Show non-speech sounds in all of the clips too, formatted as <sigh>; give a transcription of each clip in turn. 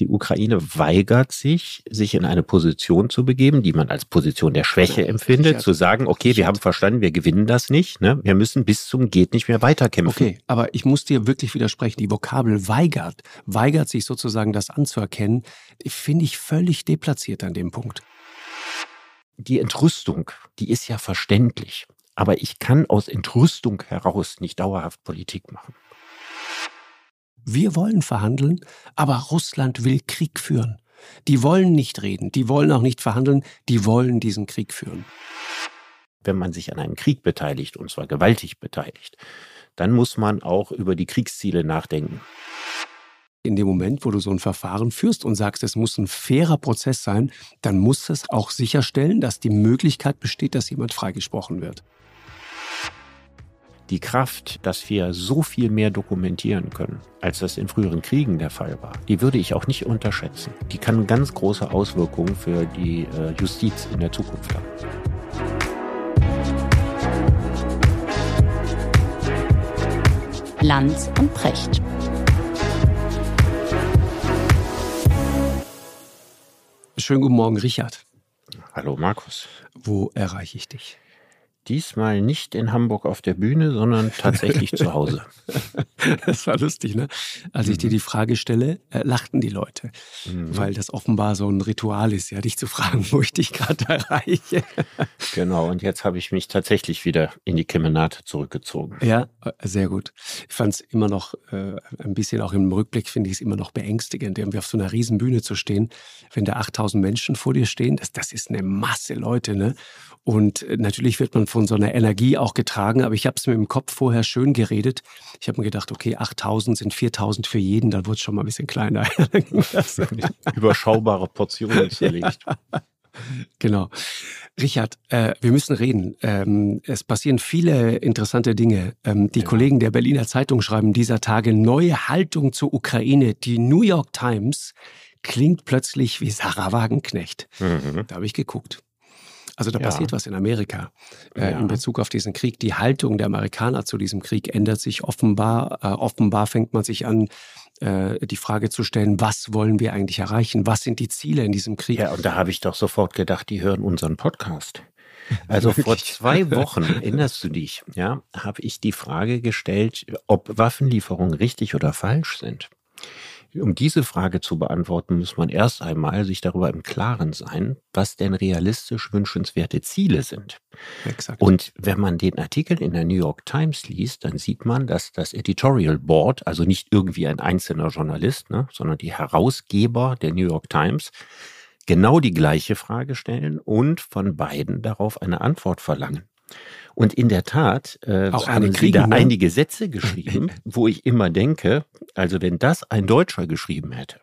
Die Ukraine weigert sich, sich in eine Position zu begeben, die man als Position der Schwäche empfindet, zu sagen, okay, wir haben verstanden, wir gewinnen das nicht, ne? wir müssen bis zum geht nicht mehr weiterkämpfen. Okay, aber ich muss dir wirklich widersprechen. Die Vokabel weigert, weigert sich sozusagen das anzuerkennen, finde ich völlig deplatziert an dem Punkt. Die Entrüstung, die ist ja verständlich. Aber ich kann aus Entrüstung heraus nicht dauerhaft Politik machen. Wir wollen verhandeln, aber Russland will Krieg führen. Die wollen nicht reden, die wollen auch nicht verhandeln, die wollen diesen Krieg führen. Wenn man sich an einem Krieg beteiligt, und zwar gewaltig beteiligt, dann muss man auch über die Kriegsziele nachdenken. In dem Moment, wo du so ein Verfahren führst und sagst, es muss ein fairer Prozess sein, dann muss es auch sicherstellen, dass die Möglichkeit besteht, dass jemand freigesprochen wird die Kraft, dass wir so viel mehr dokumentieren können, als das in früheren Kriegen der Fall war, die würde ich auch nicht unterschätzen. Die kann ganz große Auswirkungen für die äh, Justiz in der Zukunft haben. Lanz und Precht. Schönen guten Morgen, Richard. Hallo, Markus. Wo erreiche ich dich? Diesmal nicht in Hamburg auf der Bühne, sondern <laughs> tatsächlich zu Hause. <laughs> Das war lustig, ne? Als ich dir mhm. die Frage stelle, äh, lachten die Leute, mhm. weil das offenbar so ein Ritual ist, ja, dich zu fragen, wo ich dich gerade erreiche. <laughs> Genau, und jetzt habe ich mich tatsächlich wieder in die Kemenate zurückgezogen. Ja, äh, sehr gut. Ich fand es immer noch, äh, ein bisschen auch im Rückblick finde ich es immer noch beängstigend, irgendwie auf so einer riesen Bühne zu stehen, wenn da 8000 Menschen vor dir stehen, das, das ist eine Masse Leute, ne? Und äh, natürlich wird man von so einer Energie auch getragen, aber ich habe es mir im Kopf vorher schön geredet. Ich habe mir gedacht, okay, 8000 sind 4000 für jeden, dann wird es schon mal ein bisschen kleiner. <laughs> Überschaubare Portionen zerlegt. <laughs> Ja. Genau. Richard, äh, wir müssen reden. Ähm, es passieren viele interessante Dinge. Ähm, die ja. Kollegen der Berliner Zeitung schreiben dieser Tage neue Haltung zur Ukraine. Die New York Times klingt plötzlich wie Sarah Wagenknecht. Mhm. Da habe ich geguckt. Also da ja. passiert was in Amerika äh, ja. in Bezug auf diesen Krieg. Die Haltung der Amerikaner zu diesem Krieg ändert sich offenbar. Äh, offenbar fängt man sich an, äh, die Frage zu stellen, was wollen wir eigentlich erreichen? Was sind die Ziele in diesem Krieg? Ja, und da habe ich doch sofort gedacht, die hören unseren Podcast. Also <laughs> vor zwei Wochen, erinnerst du dich, ja, habe ich die Frage gestellt, ob Waffenlieferungen richtig oder falsch sind. Um diese Frage zu beantworten, muss man erst einmal sich darüber im Klaren sein, was denn realistisch wünschenswerte Ziele sind. Exakt. Und wenn man den Artikel in der New York Times liest, dann sieht man, dass das Editorial Board, also nicht irgendwie ein einzelner Journalist, ne, sondern die Herausgeber der New York Times, genau die gleiche Frage stellen und von beiden darauf eine Antwort verlangen. Und in der Tat äh, auch haben kriegen, da ne? einige Sätze geschrieben, <laughs> wo ich immer denke, also wenn das ein Deutscher geschrieben hätte,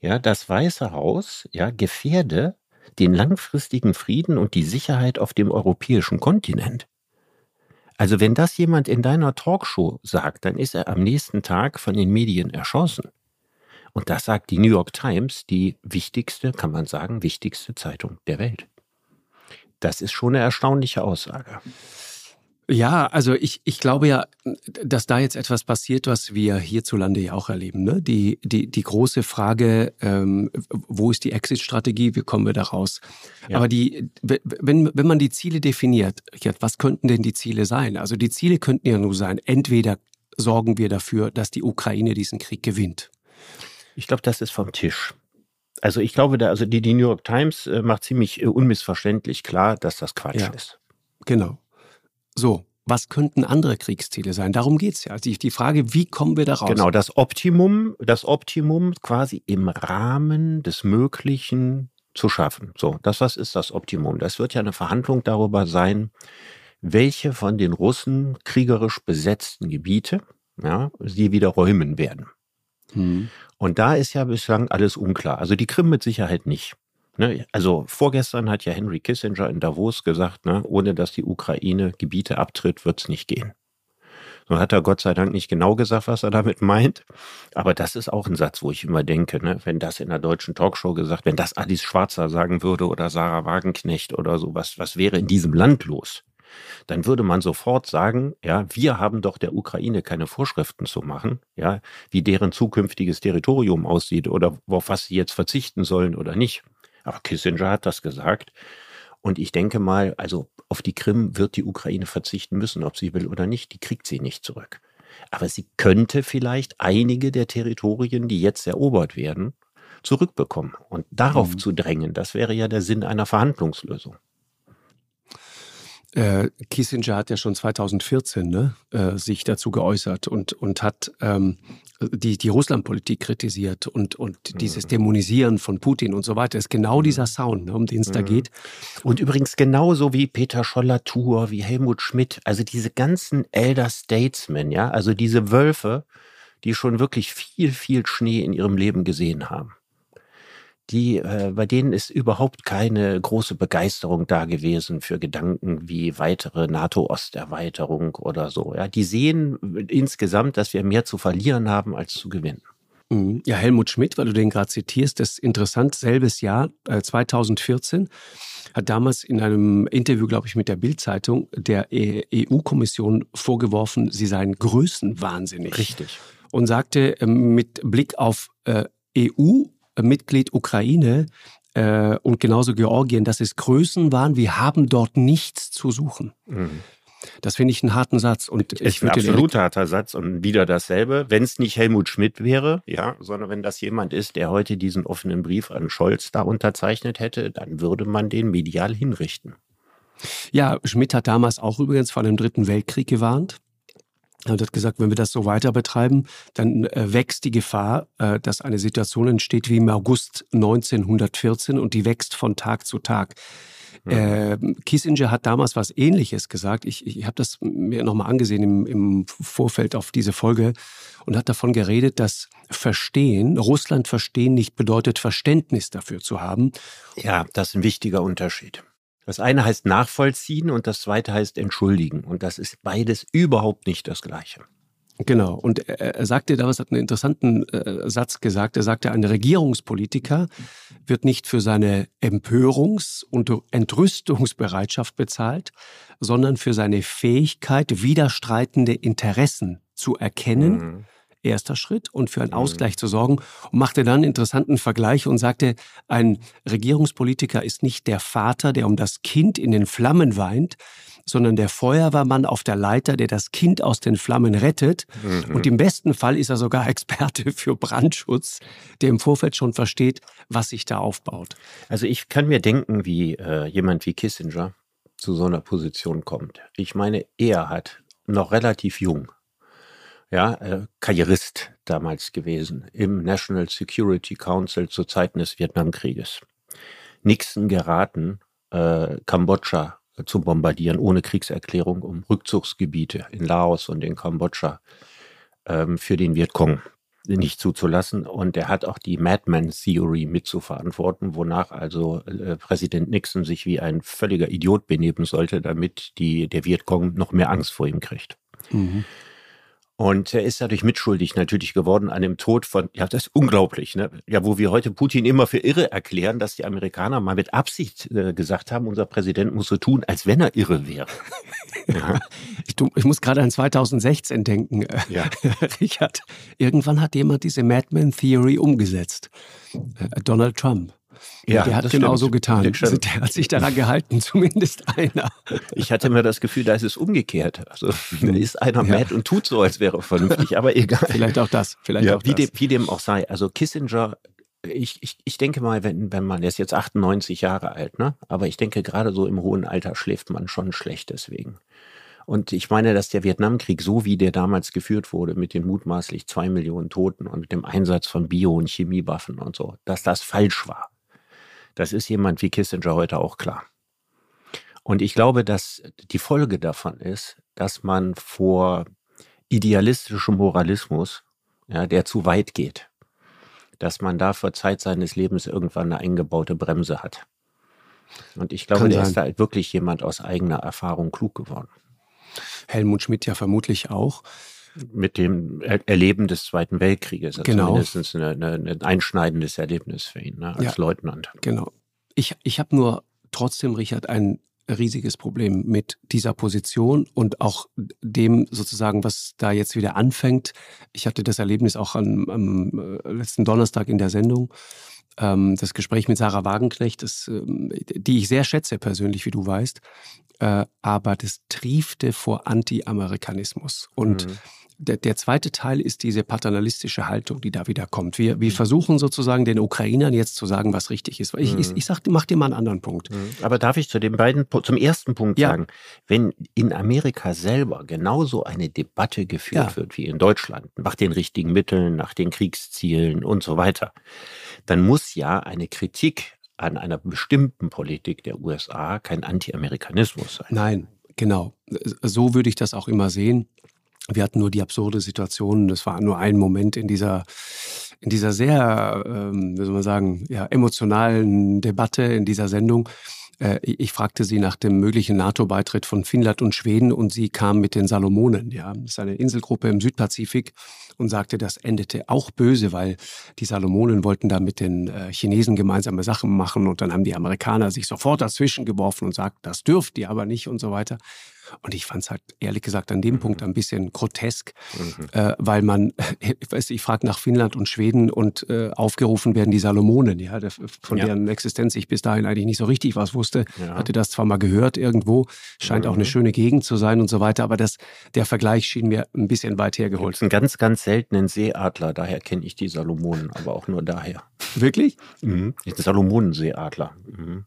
ja, das Weiße Haus, ja, gefährde den langfristigen Frieden und die Sicherheit auf dem europäischen Kontinent. Also wenn das jemand in deiner Talkshow sagt, dann ist er am nächsten Tag von den Medien erschossen. Und das sagt die New York Times, die wichtigste, kann man sagen, wichtigste Zeitung der Welt. Das ist schon eine erstaunliche Aussage. Ja, also ich, ich glaube ja, dass da jetzt etwas passiert, was wir hierzulande ja auch erleben. Ne? Die, die, die große Frage, ähm, wo ist die Exit-Strategie, wie kommen wir da raus? Ja. Aber die, wenn, wenn man die Ziele definiert, was könnten denn die Ziele sein? Also die Ziele könnten ja nur sein, entweder sorgen wir dafür, dass die Ukraine diesen Krieg gewinnt. Ich glaube, das ist vom Tisch. Also ich glaube, da, also die, die New York Times äh, macht ziemlich äh, unmissverständlich klar, dass das Quatsch ja, ist. Genau. So, was könnten andere Kriegsziele sein? Darum geht es ja. Also die, die Frage, wie kommen wir da raus? Genau, das Optimum, das Optimum quasi im Rahmen des Möglichen zu schaffen. So, das was ist das Optimum? Das wird ja eine Verhandlung darüber sein, welche von den Russen kriegerisch besetzten Gebiete ja, sie wieder räumen werden. Mhm. Und da ist ja bislang alles unklar. Also die Krim mit Sicherheit nicht. Ne? Also vorgestern hat ja Henry Kissinger in Davos gesagt, ne, ohne dass die Ukraine Gebiete abtritt, wird es nicht gehen. Nun hat er Gott sei Dank nicht genau gesagt, was er damit meint. Aber das ist auch ein Satz, wo ich immer denke, ne, wenn das in der deutschen Talkshow gesagt, wenn das Alice Schwarzer sagen würde oder Sarah Wagenknecht oder so, was, was wäre in diesem Land los? Dann würde man sofort sagen, ja, wir haben doch der Ukraine keine Vorschriften zu machen, ja, wie deren zukünftiges Territorium aussieht oder auf was sie jetzt verzichten sollen oder nicht. Aber Kissinger hat das gesagt. Und ich denke mal, also auf die Krim wird die Ukraine verzichten müssen, ob sie will oder nicht. Die kriegt sie nicht zurück. Aber sie könnte vielleicht einige der Territorien, die jetzt erobert werden, zurückbekommen. Und darauf mhm. zu drängen, das wäre ja der Sinn einer Verhandlungslösung. Äh, Kissinger hat ja schon 2014 ne, äh, sich dazu geäußert und, und hat ähm, die, die Russlandpolitik kritisiert und, und mhm. dieses Dämonisieren von Putin und so weiter. ist genau dieser mhm. Sound, ne, um den es mhm. da geht. Und übrigens genauso wie Peter Scholler-Tour, wie Helmut Schmidt, also diese ganzen Elder Statesmen, ja, also diese Wölfe, die schon wirklich viel, viel Schnee in ihrem Leben gesehen haben die, äh, bei denen ist überhaupt keine große Begeisterung da gewesen für Gedanken wie weitere NATO-Osterweiterung oder so. Ja, die sehen insgesamt, dass wir mehr zu verlieren haben als zu gewinnen. Mhm. Ja, Helmut Schmidt, weil du den gerade zitierst, das ist interessant, selbes Jahr, äh, 2014, hat damals in einem Interview, glaube ich, mit der Bild-Zeitung der EU-Kommission vorgeworfen, sie seien größenwahnsinnig. Richtig. Und sagte äh, mit Blick auf äh, EU Mitglied Ukraine äh, und genauso Georgien, dass es Größen waren, wir haben dort nichts zu suchen. Mhm. Das finde ich einen harten Satz. Und ich ist ein absolut harter Satz und wieder dasselbe. Wenn es nicht Helmut Schmidt wäre, ja, sondern wenn das jemand ist, der heute diesen offenen Brief an Scholz da unterzeichnet hätte, dann würde man den medial hinrichten. Ja, Schmidt hat damals auch übrigens vor dem Dritten Weltkrieg gewarnt und hat gesagt, wenn wir das so weiter betreiben, dann äh, wächst die Gefahr, äh, dass eine Situation entsteht wie im August 1914 und die wächst von Tag zu Tag. Ja. Äh, Kissinger hat damals was Ähnliches gesagt. Ich, ich habe das mir nochmal angesehen im, im Vorfeld auf diese Folge und hat davon geredet, dass Verstehen, Russland verstehen nicht bedeutet, Verständnis dafür zu haben. Ja, das ist ein wichtiger Unterschied. Das eine heißt nachvollziehen und das zweite heißt entschuldigen. Und das ist beides überhaupt nicht das Gleiche. Genau. Und er sagte damals, hat einen interessanten äh, Satz gesagt. Er sagte, ein Regierungspolitiker wird nicht für seine Empörungs- und Entrüstungsbereitschaft bezahlt, sondern für seine Fähigkeit, widerstreitende Interessen zu erkennen. Mhm erster Schritt und für einen mhm. Ausgleich zu sorgen und machte dann einen interessanten Vergleich und sagte, ein Regierungspolitiker ist nicht der Vater, der um das Kind in den Flammen weint, sondern der Feuerwehrmann auf der Leiter, der das Kind aus den Flammen rettet. Mhm. Und im besten Fall ist er sogar <laughs> Experte für Brandschutz, der im Vorfeld schon versteht, was sich da aufbaut. Also ich kann mir denken, wie äh, jemand wie Kissinger zu so einer Position kommt. Ich meine, er hat noch relativ jung ja, äh, Karrierist damals gewesen im National Security Council zu Zeiten des Vietnamkrieges. Nixon geraten, äh, Kambodscha zu bombardieren ohne Kriegserklärung, um Rückzugsgebiete in Laos und in Kambodscha ähm, für den Vietcong nicht zuzulassen. Und er hat auch die Madman Theory mitzuverantworten, wonach also äh, Präsident Nixon sich wie ein völliger Idiot benehmen sollte, damit die, der Vietcong noch mehr Angst vor ihm kriegt. Mhm. Und er ist dadurch mitschuldig natürlich geworden an dem Tod von, ja, das ist unglaublich, ne? Ja, wo wir heute Putin immer für irre erklären, dass die Amerikaner mal mit Absicht äh, gesagt haben, unser Präsident muss so tun, als wenn er irre wäre. <laughs> ja. ich, ich, muss gerade an 2016 denken, äh, ja. <laughs> Richard. Irgendwann hat jemand diese Madman Theory umgesetzt. Äh, Donald Trump. Ja, der hat genauso getan. Der hat sich daran gehalten, <laughs> zumindest einer. Ich hatte mir das Gefühl, da ist es umgekehrt. Also da ist einer ja. mad und tut so, als wäre er vernünftig, aber egal. Vielleicht auch das. Vielleicht ja, auch wie, das. Dem, wie dem auch sei. Also Kissinger ich, ich, ich denke mal, wenn, wenn man, der ist jetzt 98 Jahre alt, ne? Aber ich denke, gerade so im hohen Alter schläft man schon schlecht deswegen. Und ich meine, dass der Vietnamkrieg, so wie der damals geführt wurde, mit den mutmaßlich zwei Millionen Toten und mit dem Einsatz von Bio- und Chemiewaffen und so, dass das falsch war. Das ist jemand wie Kissinger heute auch klar. Und ich glaube, dass die Folge davon ist, dass man vor idealistischem Moralismus, ja, der zu weit geht, dass man da vor Zeit seines Lebens irgendwann eine eingebaute Bremse hat. Und ich glaube, der ist da halt wirklich jemand aus eigener Erfahrung klug geworden. Helmut Schmidt ja vermutlich auch. Mit dem Erleben des Zweiten Weltkrieges. Also genau. Mindestens ein einschneidendes Erlebnis für ihn ne, als ja, Leutnant. Genau. Ich, ich habe nur trotzdem, Richard, ein riesiges Problem mit dieser Position und auch dem sozusagen, was da jetzt wieder anfängt. Ich hatte das Erlebnis auch am, am äh, letzten Donnerstag in der Sendung. Ähm, das Gespräch mit Sarah Wagenknecht, das, ähm, die ich sehr schätze persönlich, wie du weißt, äh, aber das triefte vor Anti-Amerikanismus. Und mhm der, der zweite Teil ist diese paternalistische Haltung, die da wieder kommt. Wir, wir mhm. versuchen sozusagen den Ukrainern jetzt zu sagen, was richtig ist. Ich, mhm. ich, ich sag, mach dir mal einen anderen Punkt. Mhm. Aber darf ich zu den beiden, zum ersten Punkt ja. sagen, wenn in Amerika selber genauso eine Debatte geführt ja. wird wie in Deutschland, nach den richtigen Mitteln, nach den Kriegszielen und so weiter, dann muss ja eine Kritik an einer bestimmten Politik der USA kein Anti-Amerikanismus sein. Nein, genau. So würde ich das auch immer sehen. Wir hatten nur die absurde Situation, das war nur ein Moment in dieser, in dieser sehr, ähm, wie soll man sagen, ja, emotionalen Debatte in dieser Sendung. Äh, ich fragte sie nach dem möglichen NATO-Beitritt von Finnland und Schweden und sie kam mit den Salomonen. Ja, das ist eine Inselgruppe im Südpazifik und sagte, das endete auch böse, weil die Salomonen wollten da mit den äh, Chinesen gemeinsame Sachen machen und dann haben die Amerikaner sich sofort dazwischen geworfen und sagt, das dürft ihr aber nicht und so weiter. Und ich fand es halt ehrlich gesagt an dem mhm. Punkt ein bisschen grotesk, mhm. äh, weil man, <laughs> ich weiß, ich frage nach Finnland und Schweden und äh, aufgerufen werden die Salomonen, ja, von ja. deren Existenz ich bis dahin eigentlich nicht so richtig was wusste. Ja. Hatte das zwar mal gehört irgendwo, scheint mhm. auch eine mhm. schöne Gegend zu sein und so weiter, aber das, der Vergleich schien mir ein bisschen weit hergeholt. Einen ganz, ganz seltenen Seeadler, daher kenne ich die Salomonen, aber auch nur daher. Wirklich? Mhm. Salomonenseeadler. Mhm.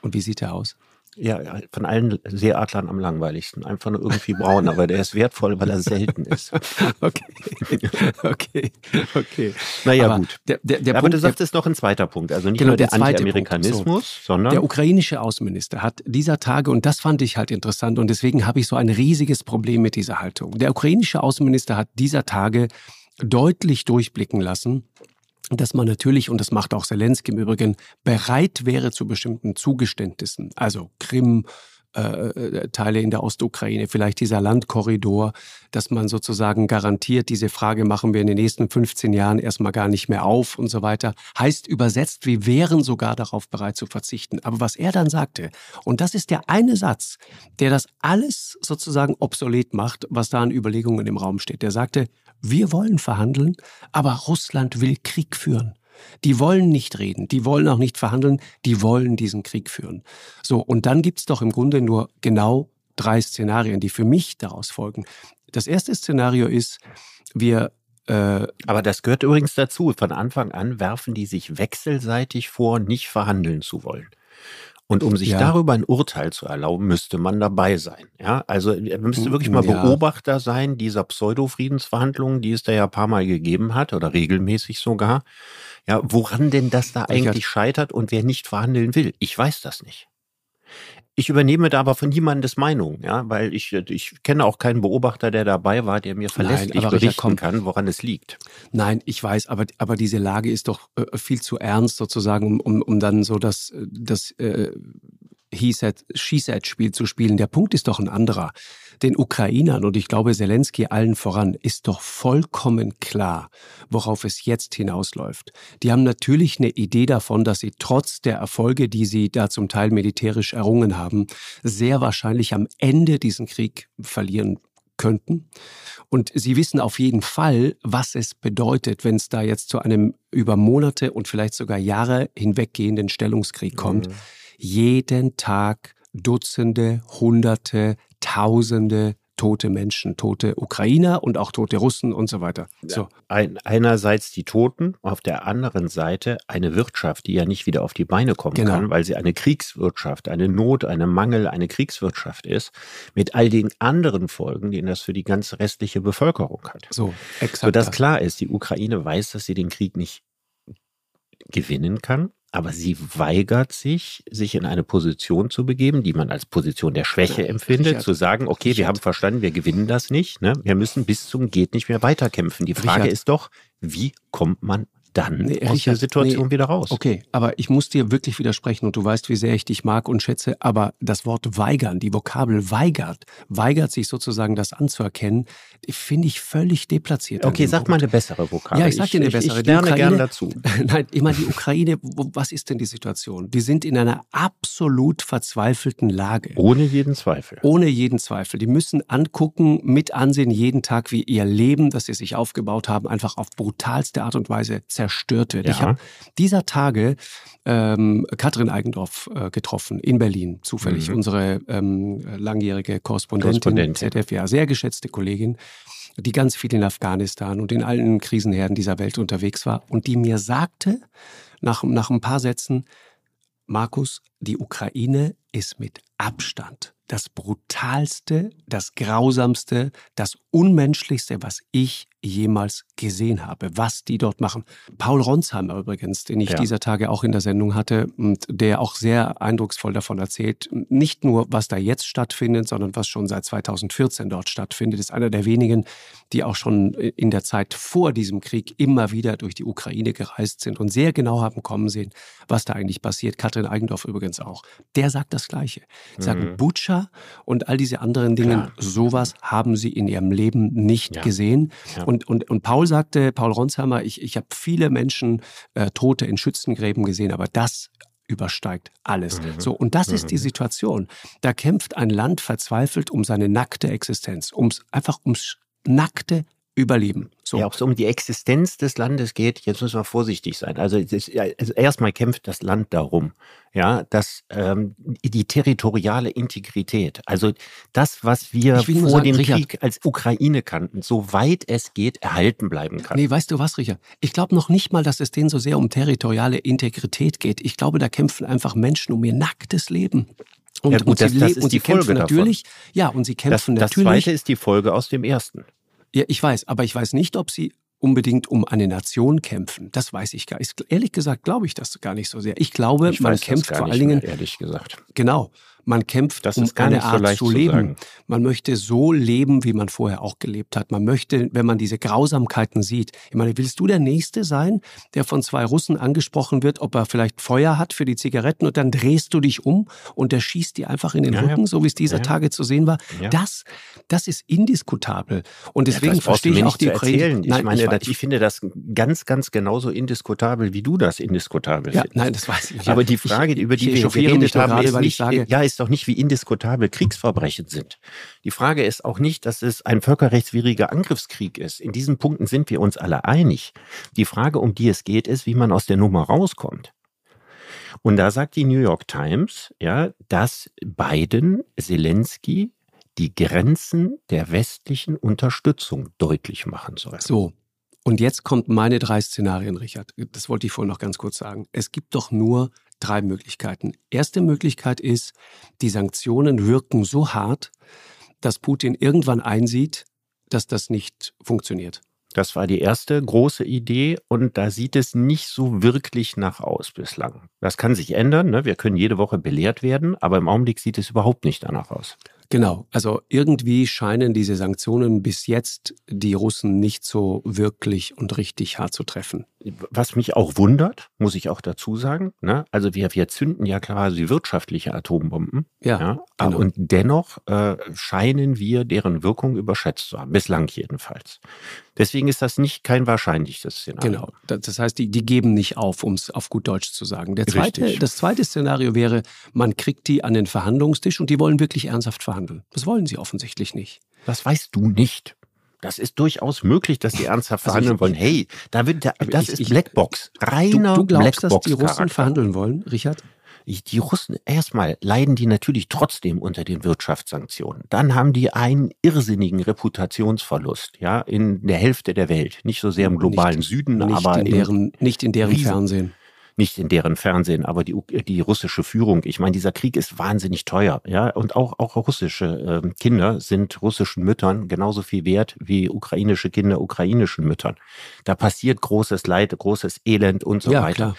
Und wie sieht er aus? Ja, von allen Seeadlern am langweiligsten. Einfach nur irgendwie braun, aber der ist wertvoll, weil er selten ist. <laughs> okay, okay, okay. Naja, aber gut. Der, der, der aber Punkt, du sagst, es noch ein zweiter Punkt. Also nicht genau, nur der, der Anti-Amerikanismus, so. sondern. Der ukrainische Außenminister hat dieser Tage, und das fand ich halt interessant, und deswegen habe ich so ein riesiges Problem mit dieser Haltung. Der ukrainische Außenminister hat dieser Tage deutlich durchblicken lassen, dass man natürlich, und das macht auch Zelensky im Übrigen, bereit wäre zu bestimmten Zugeständnissen, also Krim, äh, äh, Teile in der Ostukraine, vielleicht dieser Landkorridor, dass man sozusagen garantiert, diese Frage machen wir in den nächsten 15 Jahren erstmal gar nicht mehr auf und so weiter. Heißt übersetzt, wir wären sogar darauf bereit zu verzichten. Aber was er dann sagte, und das ist der eine Satz, der das alles sozusagen obsolet macht, was da an Überlegungen im Raum steht. Der sagte, wir wollen verhandeln, aber Russland will Krieg führen. Die wollen nicht reden, die wollen auch nicht verhandeln, die wollen diesen Krieg führen. So, und dann gibt's doch im Grunde nur genau drei Szenarien, die für mich daraus folgen. Das erste Szenario ist, wir äh, aber das gehört übrigens dazu. Von Anfang an werfen die sich wechselseitig vor, nicht verhandeln zu wollen. Und um sich ja. darüber ein Urteil zu erlauben, müsste man dabei sein. Ja, also er müsste hm, wirklich mal ja. Beobachter sein dieser Pseudo-Friedensverhandlungen, die es da ja ein paar Mal gegeben hat oder regelmäßig sogar. Ja, woran denn das da eigentlich scheitert und wer nicht verhandeln will? Ich weiß das nicht. Ich übernehme da aber von niemandes Meinung, ja, weil ich, ich kenne auch keinen Beobachter, der dabei war, der mir verlässlich Nein, berichten komm, kann, woran es liegt. Nein, ich weiß, aber, aber diese Lage ist doch äh, viel zu ernst sozusagen, um, um, um dann so das, das äh, He said, She said Spiel zu spielen. Der Punkt ist doch ein anderer. Den Ukrainern und ich glaube Zelensky allen voran ist doch vollkommen klar, worauf es jetzt hinausläuft. Die haben natürlich eine Idee davon, dass sie trotz der Erfolge, die sie da zum Teil militärisch errungen haben, sehr wahrscheinlich am Ende diesen Krieg verlieren könnten. Und sie wissen auf jeden Fall, was es bedeutet, wenn es da jetzt zu einem über Monate und vielleicht sogar Jahre hinweggehenden Stellungskrieg kommt. Mhm jeden Tag Dutzende, Hunderte, Tausende tote Menschen, tote Ukrainer und auch tote Russen und so weiter. So. Ein, einerseits die Toten, auf der anderen Seite eine Wirtschaft, die ja nicht wieder auf die Beine kommen genau. kann, weil sie eine Kriegswirtschaft, eine Not, eine Mangel, eine Kriegswirtschaft ist, mit all den anderen Folgen, die das für die ganze restliche Bevölkerung hat. So, exakt. Sodass das. klar ist, die Ukraine weiß, dass sie den Krieg nicht gewinnen kann aber sie weigert sich, sich in eine Position zu begeben, die man als Position der Schwäche empfindet, Richard, zu sagen, okay, Richard. wir haben verstanden, wir gewinnen das nicht, ne? wir müssen bis zum geht nicht mehr weiterkämpfen. Die Frage Richard. ist doch, wie kommt man dann nee, aus Richard, der Situation nee, wieder raus. Okay, aber ich muss dir wirklich widersprechen und du weißt, wie sehr ich dich mag und schätze, aber das Wort weigern, die Vokabel weigert, weigert sich sozusagen das anzuerkennen, finde ich völlig deplatziert. Okay, sag Punkt. mal eine bessere Vokabel. Ja, ich sag dir eine bessere. Ich, ich lerne gerne dazu. <laughs> Nein, ich meine, die Ukraine, was ist denn die Situation? Die sind in einer absolut verzweifelten Lage. Ohne jeden Zweifel. Ohne jeden Zweifel. Die müssen angucken, mit ansehen jeden Tag, wie ihr Leben, das sie sich aufgebaut haben, einfach auf brutalste Art und Weise zerstört wird. Ja. Ich habe dieser Tage ähm, Katrin Eigendorf äh, getroffen in Berlin, zufällig, mhm. unsere ähm, langjährige Korrespondentin, Korrespondentin. ZDF, ja, sehr geschätzte Kollegin die ganz viel in Afghanistan und in allen Krisenherden dieser Welt unterwegs war und die mir sagte, nach, nach ein paar Sätzen, Markus, die Ukraine ist mit Abstand das brutalste, das grausamste, das unmenschlichste, was ich jemals gesehen habe, was die dort machen. Paul Ronsheimer übrigens, den ich ja. dieser Tage auch in der Sendung hatte und der auch sehr eindrucksvoll davon erzählt, nicht nur, was da jetzt stattfindet, sondern was schon seit 2014 dort stattfindet, ist einer der wenigen, die auch schon in der Zeit vor diesem Krieg immer wieder durch die Ukraine gereist sind und sehr genau haben kommen sehen, was da eigentlich passiert. Katrin Eigendorf übrigens auch. Der sagt das Gleiche. Die sagen, mhm. Butscha und all diese anderen Dinge, sowas haben sie in ihrem Leben nicht ja. gesehen. Ja. Und, und, und Paul sagte, Paul Ronsheimer, ich, ich habe viele Menschen, äh, Tote in Schützengräben gesehen, aber das übersteigt alles. Mhm. So, und das mhm. ist die mhm. Situation. Da kämpft ein Land verzweifelt um seine nackte Existenz, ums, einfach ums nackte Überleben. So. Ja, ob es um die Existenz des Landes geht, jetzt müssen wir vorsichtig sein. Also, ist, also erstmal kämpft das Land darum, ja, dass ähm, die territoriale Integrität, also das, was wir vor sagen, dem Richard, Krieg als Ukraine kannten, soweit es geht, erhalten bleiben kann. Nee, weißt du was, Richard? Ich glaube noch nicht mal, dass es denen so sehr um territoriale Integrität geht. Ich glaube, da kämpfen einfach Menschen um ihr nacktes Leben. Und, ja, gut, und das, sie, das ist und die Folge natürlich, davon. ja, und sie kämpfen das, natürlich. Das zweite ist die Folge aus dem ersten. Ja, ich weiß, aber ich weiß nicht, ob sie unbedingt um eine Nation kämpfen. Das weiß ich gar nicht. Ehrlich gesagt glaube ich das gar nicht so sehr. Ich glaube, ich man kämpft vor allen Dingen. ehrlich gesagt. Genau. Man kämpft das um eine Art so zu leben. Zu man möchte so leben, wie man vorher auch gelebt hat. Man möchte, wenn man diese Grausamkeiten sieht, ich meine, willst du der Nächste sein, der von zwei Russen angesprochen wird, ob er vielleicht Feuer hat für die Zigaretten und dann drehst du dich um und der schießt dir einfach in den ja, Rücken, ja. so wie es dieser ja, Tage zu sehen war. Das, das ist indiskutabel. Und deswegen verstehe ich auch die Ukraine. Ich meine, ich, ich, finde das ganz, ganz genauso indiskutabel, wie du das indiskutabel ja, Nein, das weiß ich nicht. Aber die Frage, über die wir geredet haben, ist nicht, sage, ja, ist doch nicht, wie indiskutabel Kriegsverbrechen sind. Die Frage ist auch nicht, dass es ein völkerrechtswidriger Angriffskrieg ist. In diesen Punkten sind wir uns alle einig. Die Frage, um die es geht, ist, wie man aus der Nummer rauskommt. Und da sagt die New York Times, ja, dass Biden, Zelensky die Grenzen der westlichen Unterstützung deutlich machen soll. So. Und jetzt kommt meine drei Szenarien, Richard. Das wollte ich vorhin noch ganz kurz sagen. Es gibt doch nur drei Möglichkeiten. Erste Möglichkeit ist, die Sanktionen wirken so hart, dass Putin irgendwann einsieht, dass das nicht funktioniert. Das war die erste große Idee und da sieht es nicht so wirklich nach aus bislang. Das kann sich ändern, ne? wir können jede Woche belehrt werden, aber im Augenblick sieht es überhaupt nicht danach aus. Genau, also irgendwie scheinen diese Sanktionen bis jetzt die Russen nicht so wirklich und richtig hart zu treffen. Was mich auch wundert, muss ich auch dazu sagen, ne? also wir, wir zünden ja quasi wirtschaftliche Atombomben. Ja. ja? Genau. Und dennoch äh, scheinen wir deren Wirkung überschätzt zu haben, bislang jedenfalls. Deswegen ist das nicht kein wahrscheinliches Szenario. Genau, das heißt, die, die geben nicht auf, um es auf gut Deutsch zu sagen. Der zweite, das zweite Szenario wäre, man kriegt die an den Verhandlungstisch und die wollen wirklich ernsthaft verhandeln verhandeln. Das wollen sie offensichtlich nicht. Das weißt du nicht. Das ist durchaus möglich, dass sie ernsthaft also verhandeln ich, wollen. Hey, da wird der, das ich, ist Blackbox. Reiner du, du glaubst, Blackbox dass die Russen verhandeln wollen, Richard? Die Russen, erstmal leiden die natürlich trotzdem unter den Wirtschaftssanktionen. Dann haben die einen irrsinnigen Reputationsverlust, ja, in der Hälfte der Welt. Nicht so sehr im globalen nicht, Süden, nicht aber in deren, nicht in deren Fernsehen nicht in deren Fernsehen, aber die, die russische Führung. Ich meine, dieser Krieg ist wahnsinnig teuer, ja, und auch, auch russische äh, Kinder sind russischen Müttern genauso viel wert wie ukrainische Kinder ukrainischen Müttern. Da passiert großes Leid, großes Elend und so ja, weiter. Klar.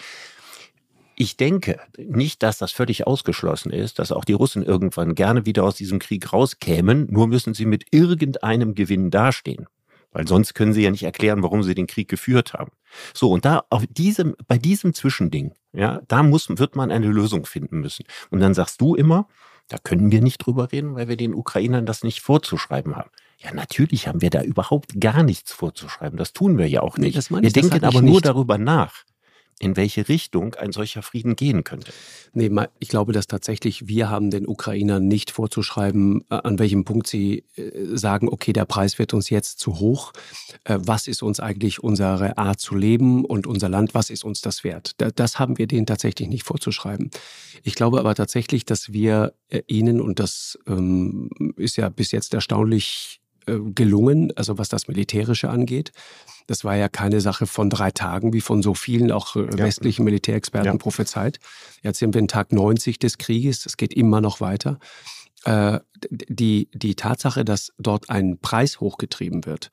Ich denke nicht, dass das völlig ausgeschlossen ist, dass auch die Russen irgendwann gerne wieder aus diesem Krieg rauskämen, nur müssen sie mit irgendeinem Gewinn dastehen. Weil sonst können sie ja nicht erklären, warum sie den Krieg geführt haben. So, und da auf diesem, bei diesem Zwischending, ja, da muss, wird man eine Lösung finden müssen. Und dann sagst du immer, da können wir nicht drüber reden, weil wir den Ukrainern das nicht vorzuschreiben haben. Ja, natürlich haben wir da überhaupt gar nichts vorzuschreiben. Das tun wir ja auch nicht. Nee, wir denken aber nur darüber nach in welche Richtung ein solcher Frieden gehen könnte. Nee, ich glaube, dass tatsächlich wir haben den Ukrainern nicht vorzuschreiben, äh, an welchem Punkt sie äh, sagen, okay, der Preis wird uns jetzt zu hoch. Äh, was ist uns eigentlich unsere Art zu leben und unser Land, was ist uns das wert? Das haben wir denen tatsächlich nicht vorzuschreiben. Ich glaube aber tatsächlich, dass wir ihnen, und das ähm, ist ja bis jetzt erstaunlich gelungen, also was das Militärische angeht, das war ja keine Sache von drei Tagen, wie von so vielen auch äh, ja. westlichen Militärexperten ja. prophezeit. Jetzt sind wir in Tag 90 des Krieges, es geht immer noch weiter. Äh, die, die Tatsache, dass dort ein Preis hochgetrieben wird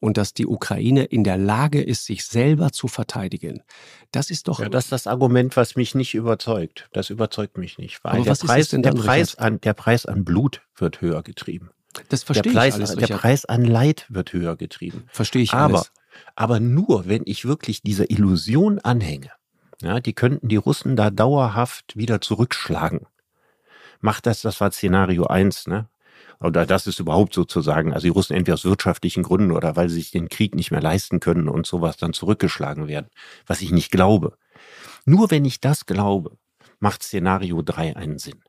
und dass die Ukraine in der Lage ist, sich selber zu verteidigen, das ist doch. Ja, das ist das Argument, was mich nicht überzeugt. Das überzeugt mich nicht. Weil der Preis, der, Preis an, der Preis an Blut wird höher getrieben. Das verstehe der Preis, ich alles, Der Preis an Leid wird höher getrieben. Verstehe ich Aber alles aber nur, wenn ich wirklich dieser Illusion anhänge. Ja, die könnten die Russen da dauerhaft wieder zurückschlagen. Macht das, das war Szenario eins, ne? Oder das ist überhaupt sozusagen, also die Russen entweder aus wirtschaftlichen Gründen oder weil sie sich den Krieg nicht mehr leisten können und sowas dann zurückgeschlagen werden, was ich nicht glaube. Nur wenn ich das glaube, macht Szenario drei einen Sinn.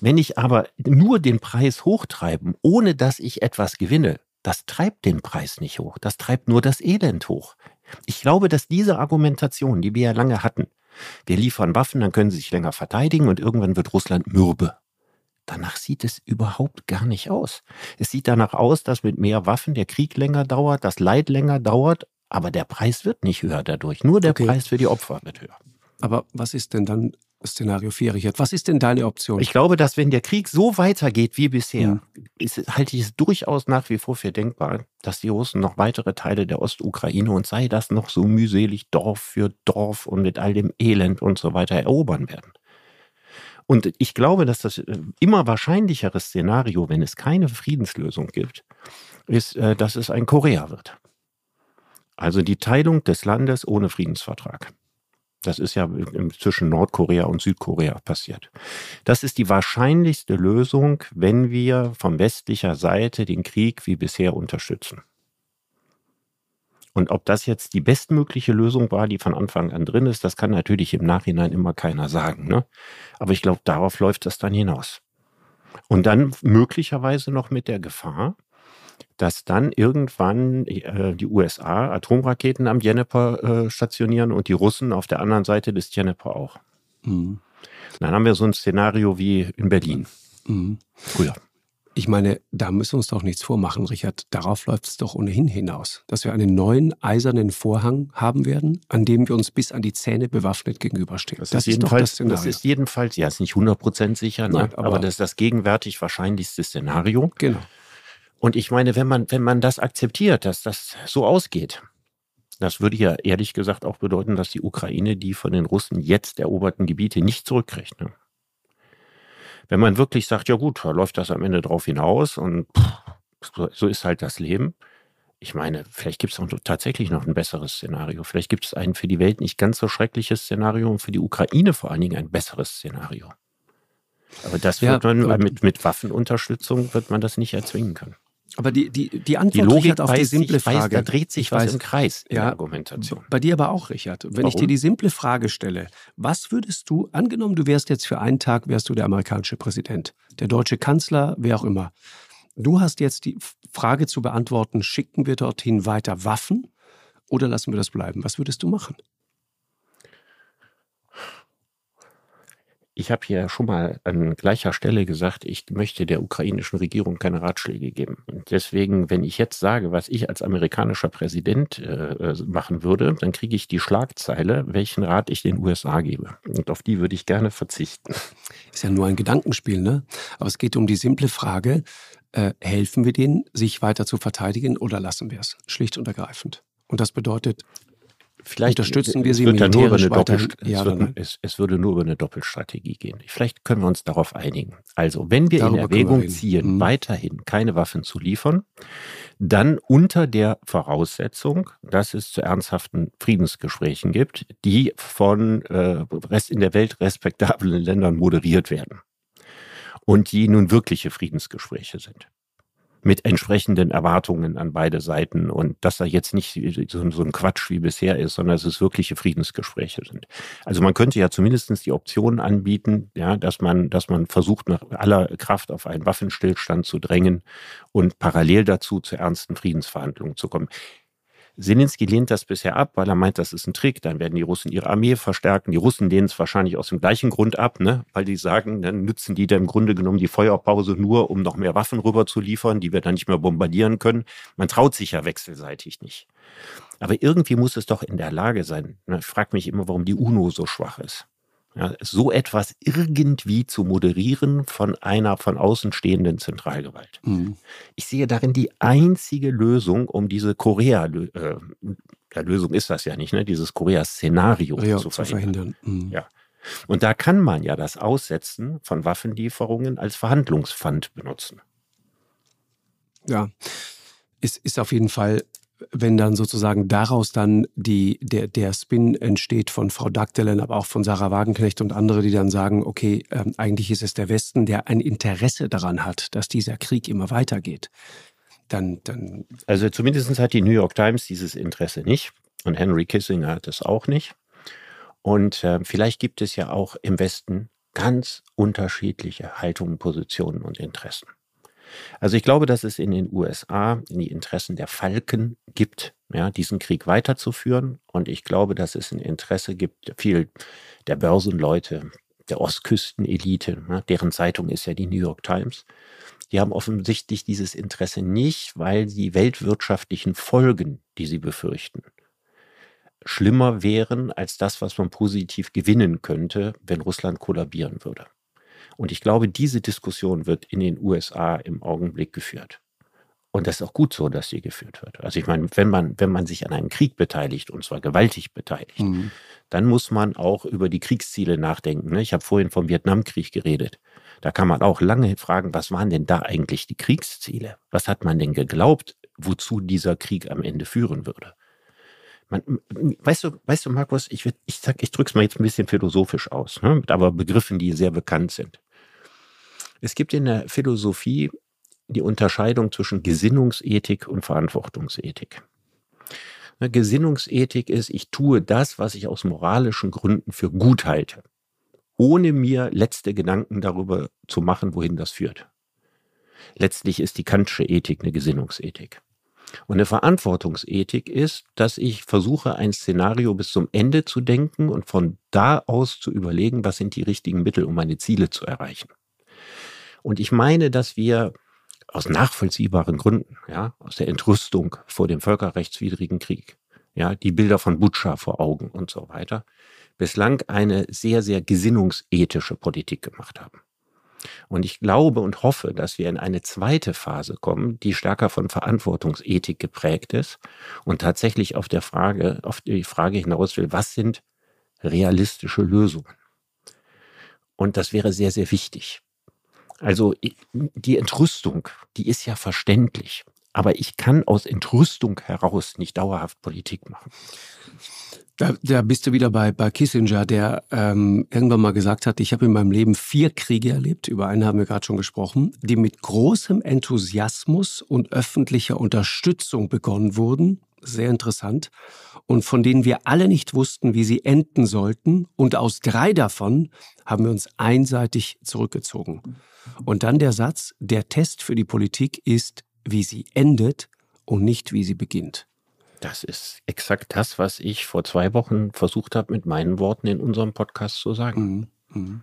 Wenn ich aber nur den Preis hochtreiben, ohne dass ich etwas gewinne, das treibt den Preis nicht hoch, das treibt nur das Elend hoch. Ich glaube, dass diese Argumentation, die wir ja lange hatten, wir liefern Waffen, dann können sie sich länger verteidigen und irgendwann wird Russland mürbe. Danach sieht es überhaupt gar nicht aus. Es sieht danach aus, dass mit mehr Waffen der Krieg länger dauert, das Leid länger dauert, aber der Preis wird nicht höher dadurch. Nur der okay. Preis für die Opfer wird höher. Aber was ist denn dann Szenario 4, Richard. Was ist denn deine Option? Ich glaube, dass wenn der Krieg so weitergeht wie bisher, hm. ist, halte ich es durchaus nach wie vor für denkbar, dass die Russen noch weitere Teile der Ostukraine und sei das noch so mühselig Dorf für Dorf und mit all dem Elend und so weiter erobern werden. Und ich glaube, dass das äh, immer wahrscheinlichere Szenario, wenn es keine Friedenslösung gibt, ist, äh, dass es ein Korea wird. Also die Teilung des Landes ohne Friedensvertrag. Das ist ja zwischen Nordkorea und Südkorea passiert. Das ist die wahrscheinlichste Lösung, wenn wir von westlicher Seite den Krieg wie bisher unterstützen. Und ob das jetzt die bestmögliche Lösung war, die von Anfang an drin ist, das kann natürlich im Nachhinein immer keiner sagen. Ne? Aber ich glaube, darauf läuft das dann hinaus. Und dann möglicherweise noch mit der Gefahr, dass dann irgendwann äh, die USA Atomraketen am Djeneper äh, stationieren und die Russen auf der anderen Seite des Djeneper auch. Mhm. Dann haben wir so ein Szenario wie in Berlin. Mhm. Früher. Ich meine, da müssen wir uns doch nichts vormachen, Richard. Darauf läuft es doch ohnehin hinaus, dass wir einen neuen eisernen Vorhang haben werden, an dem wir uns bis an die Zähne bewaffnet gegenüberstehen. Das, das ist, jedenfalls, das, Szenario. das ist jedenfalls, ja, ist nicht 100% sicher, ne? Nein, aber, aber das ist das gegenwärtig wahrscheinlichste Szenario. Genau. Und ich meine, wenn man, wenn man das akzeptiert, dass das so ausgeht, das würde ja ehrlich gesagt auch bedeuten, dass die Ukraine die von den Russen jetzt eroberten Gebiete nicht zurückkriegt. Ne? Wenn man wirklich sagt, ja gut, da läuft das am Ende drauf hinaus und pff, so ist halt das Leben. Ich meine, vielleicht gibt es tatsächlich noch ein besseres Szenario. Vielleicht gibt es ein für die Welt nicht ganz so schreckliches Szenario und für die Ukraine vor allen Dingen ein besseres Szenario. Aber das wird ja, man mit, mit Waffenunterstützung wird man das nicht erzwingen können. Aber die, die, die Antwort die Logik auf die simple Frage. Weiß, da dreht sich was weiß, im Kreis in ja, der Argumentation. Bei dir aber auch, Richard. Wenn Warum? ich dir die simple Frage stelle, was würdest du, angenommen, du wärst jetzt für einen Tag, wärst du der amerikanische Präsident, der deutsche Kanzler, wer auch immer. Du hast jetzt die Frage zu beantworten, schicken wir dorthin weiter Waffen oder lassen wir das bleiben? Was würdest du machen? Ich habe hier schon mal an gleicher Stelle gesagt, ich möchte der ukrainischen Regierung keine Ratschläge geben. Und deswegen, wenn ich jetzt sage, was ich als amerikanischer Präsident äh, äh machen würde, dann kriege ich die Schlagzeile, welchen Rat ich den USA gebe. Und auf die würde ich gerne verzichten. Ist ja nur ein Gedankenspiel, ne? Aber es geht um die simple Frage, äh, helfen wir denen, sich weiter zu verteidigen oder lassen wir es? Schlicht und ergreifend. Und das bedeutet Vielleicht unterstützen wir sie militärisch weiter. Ja, es, wird, es, es, würde nur über eine Doppelstrategie gehen. Vielleicht können wir uns darauf einigen. Also, wenn wir Darüber in Erwägung ziehen, mhm. weiterhin keine Waffen zu liefern, dann unter der Voraussetzung, dass es zu ernsthaften Friedensgesprächen gibt, die von äh, Rest in der Welt respektablen Ländern moderiert werden und die nun wirkliche Friedensgespräche sind mit entsprechenden Erwartungen an beide Seiten und dass da jetzt nicht so, ein Quatsch wie bisher ist, sondern dass es wirkliche Friedensgespräche sind. Also man könnte ja zumindestens die Option anbieten, ja, dass man, dass man versucht, nach aller Kraft auf einen Waffenstillstand zu drängen und parallel dazu zu ernsten Friedensverhandlungen zu kommen. Zelensky lehnt das bisher ab, weil er meint, das ist ein Trick. Dann werden die Russen ihre Armee verstärken. Die Russen lehnen es wahrscheinlich aus dem gleichen Grund ab, ne? weil die sagen, dann nützen die da im Grunde genommen die Feuerpause nur, um noch mehr Waffen rüber zu liefern, die wir dann nicht mehr bombardieren können. Man traut sich ja wechselseitig nicht. Aber irgendwie muss es doch in der Lage sein. Ne? Ich frage mich immer, warum die UNO so schwach ist ja, so etwas irgendwie zu moderieren von einer von außen stehenden Zentralgewalt. Mhm. Ich sehe darin die einzige Lösung, um diese Korea, äh, Lösung ist das ja nicht, ne, dieses Korea-Szenario ja, zu verhindern. Zu verhindern. Mhm. Ja. Und da kann man ja das Aussetzen von Waffenlieferungen als Verhandlungspfand benutzen. Ja, ist, ist auf jeden Fall wenn dann sozusagen daraus dann die, der, der Spin entsteht von Frau Dagdelen, aber auch von Sarah Wagenknecht und andere, die dann sagen, okay, ähm, eigentlich ist es der Westen, der ein Interesse daran hat, dass dieser Krieg immer weitergeht. Dann, dann also zumindest hat die New York Times dieses Interesse nicht und Henry Kissinger hat es auch nicht. Und äh, vielleicht gibt es ja auch im Westen ganz unterschiedliche Haltungen, Positionen und Interessen. Also ich glaube, dass es in den USA die Interessen der Falken gibt, ja, diesen Krieg weiterzuführen. Und ich glaube, dass es ein Interesse gibt, viel der Börsenleute, der Ostküstenelite, ne, deren Zeitung ist ja die New York Times. Die haben offensichtlich dieses Interesse nicht, weil die weltwirtschaftlichen Folgen, die sie befürchten, schlimmer wären als das, was man positiv gewinnen könnte, wenn Russland kollabieren würde. Und ich glaube, diese Diskussion wird in den USA im Augenblick geführt. Und das ist auch gut so, dass sie geführt wird. Also ich meine, wenn man, wenn man sich an einem Krieg beteiligt, und zwar gewaltig beteiligt, mhm. dann muss man auch über die Kriegsziele nachdenken. Ne? Ich habe vorhin vom Vietnamkrieg geredet. Da kann man auch lange fragen, was waren denn da eigentlich die Kriegsziele? Was hat man denn geglaubt, wozu dieser Krieg am Ende führen würde? Man, weißt du, weißt du, Markus, ich, ich sag, ich mal jetzt ein bisschen philosophisch aus, ne? aber Begriffen, die sehr bekannt sind. Es gibt in der Philosophie die Unterscheidung zwischen Gesinnungsethik und Verantwortungsethik. Gesinnungsethik ist, ich tue das, was ich aus moralischen Gründen für gut halte, ohne mir letzte Gedanken darüber zu machen, wohin das führt. Letztlich ist die Kantsche Ethik eine Gesinnungsethik. Und eine Verantwortungsethik ist, dass ich versuche, ein Szenario bis zum Ende zu denken und von da aus zu überlegen, was sind die richtigen Mittel, um meine Ziele zu erreichen. Und ich meine, dass wir aus nachvollziehbaren Gründen, ja, aus der Entrüstung vor dem völkerrechtswidrigen Krieg, ja, die Bilder von Butscha vor Augen und so weiter, bislang eine sehr, sehr gesinnungsethische Politik gemacht haben. Und ich glaube und hoffe, dass wir in eine zweite Phase kommen, die stärker von Verantwortungsethik geprägt ist und tatsächlich auf der Frage, auf die Frage hinaus will, was sind realistische Lösungen? Und das wäre sehr, sehr wichtig. Also die Entrüstung, die ist ja verständlich. Aber ich kann aus Entrüstung heraus nicht dauerhaft Politik machen. Da, da bist du wieder bei, bei Kissinger, der ähm, irgendwann mal gesagt hat, ich habe in meinem Leben vier Kriege erlebt, über einen haben wir gerade schon gesprochen, die mit großem Enthusiasmus und öffentlicher Unterstützung begonnen wurden. Sehr interessant. Und von denen wir alle nicht wussten, wie sie enden sollten. Und aus drei davon haben wir uns einseitig zurückgezogen. Und dann der Satz, der Test für die Politik ist, wie sie endet und nicht wie sie beginnt. Das ist exakt das, was ich vor zwei Wochen versucht habe, mit meinen Worten in unserem Podcast zu sagen. Mhm. Mhm.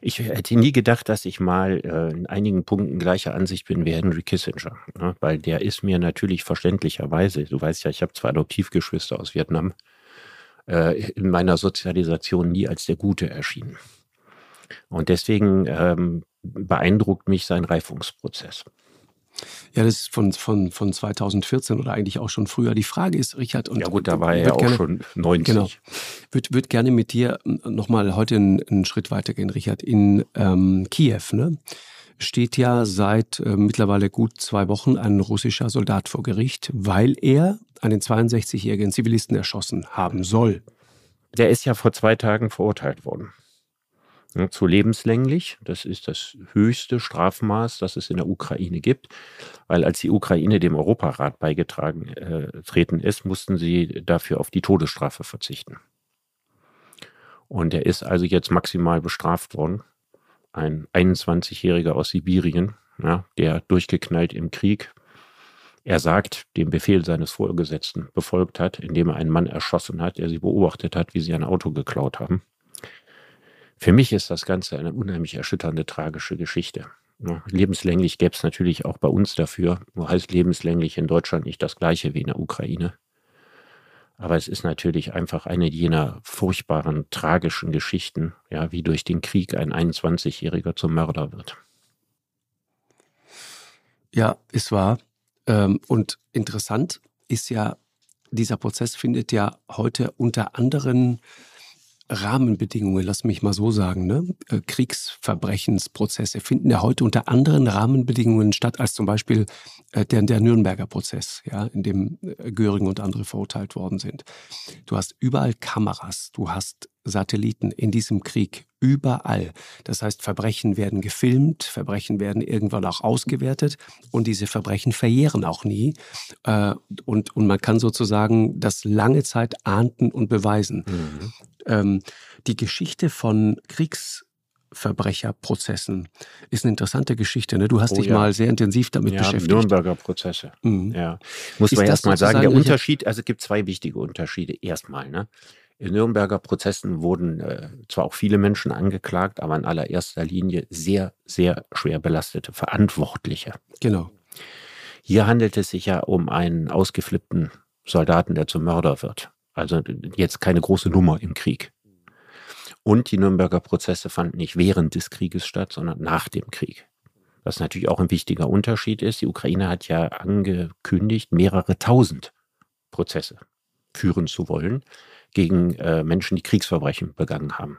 Ich hätte nie gedacht, dass ich mal äh, in einigen Punkten gleicher Ansicht bin wie Henry Kissinger, ne? weil der ist mir natürlich verständlicherweise, du weißt ja, ich habe zwei Adoptivgeschwister aus Vietnam, äh, in meiner Sozialisation nie als der Gute erschienen. Und deswegen ähm, beeindruckt mich sein Reifungsprozess. Ja, das ist von, von, von 2014 oder eigentlich auch schon früher. Die Frage ist, Richard, und ja gut, da war er ja auch gerne, schon 90. Genau. Würde würd gerne mit dir nochmal heute einen, einen, Schritt weitergehen, Richard. In ähm, Kiew ne, steht ja seit äh, mittlerweile gut zwei Wochen ein russischer Soldat vor Gericht, weil er einen 62-jährigen Zivilisten erschossen haben soll. Der ist ja vor zwei Tagen verurteilt worden zu lebenslänglich. Das ist das höchste Strafmaß, das es in der Ukraine gibt, weil als die Ukraine dem Europarat beigetragen äh, treten ist, mussten sie dafür auf die Todesstrafe verzichten. Und er ist also jetzt maximal bestraft worden. Ein 21-Jähriger aus Sibirien, ja, der durchgeknallt im Krieg, er sagt, den Befehl seines Vorgesetzten befolgt hat, indem er einen Mann erschossen hat, der sie beobachtet hat, wie sie ein Auto geklaut haben. Für mich ist das Ganze eine unheimlich erschütternde, tragische Geschichte. Lebenslänglich gäbe es natürlich auch bei uns dafür, nur heißt lebenslänglich in Deutschland nicht das gleiche wie in der Ukraine. Aber es ist natürlich einfach eine jener furchtbaren, tragischen Geschichten, ja, wie durch den Krieg ein 21-Jähriger zum Mörder wird. Ja, ist wahr. Ähm, und interessant ist ja, dieser Prozess findet ja heute unter anderen Rahmenbedingungen, lass mich mal so sagen, ne? Äh, Kriegsverbrechensprozesse finden ja heute unter anderen Rahmenbedingungen statt als zum Beispiel äh, der, der Nürnberger Prozess, ja, in dem äh, Göring und andere verurteilt worden sind. Du hast überall Kameras, du hast Satelliten in diesem Krieg überall. Das heißt, Verbrechen werden gefilmt, Verbrechen werden irgendwann auch ausgewertet und diese Verbrechen verjähren auch nie. Und, und man kann sozusagen das lange Zeit ahnden und beweisen. Mhm ähm, die Geschichte von Kriegsverbrecherprozessen ist eine interessante Geschichte. Ne? Du hast oh, dich ja. mal sehr intensiv damit ja, beschäftigt. Nürnberger Prozesse. Mhm. Ja. Muss ist man erst mal sagen, der Unterschied, also es gibt zwei wichtige Unterschiede. Erstmal, ne? In Nürnberger Prozessen wurden äh, zwar auch viele Menschen angeklagt, aber in allererster Linie sehr, sehr schwer belastete Verantwortliche. Genau. Hier handelt es sich ja um einen ausgeflippten Soldaten, der zum Mörder wird. Also jetzt keine große Nummer im Krieg. Und die Nürnberger Prozesse fanden nicht während des Krieges statt, sondern nach dem Krieg. Was natürlich auch ein wichtiger Unterschied ist. Die Ukraine hat ja angekündigt, mehrere tausend Prozesse führen zu wollen gegen äh, Menschen, die Kriegsverbrechen begangen haben.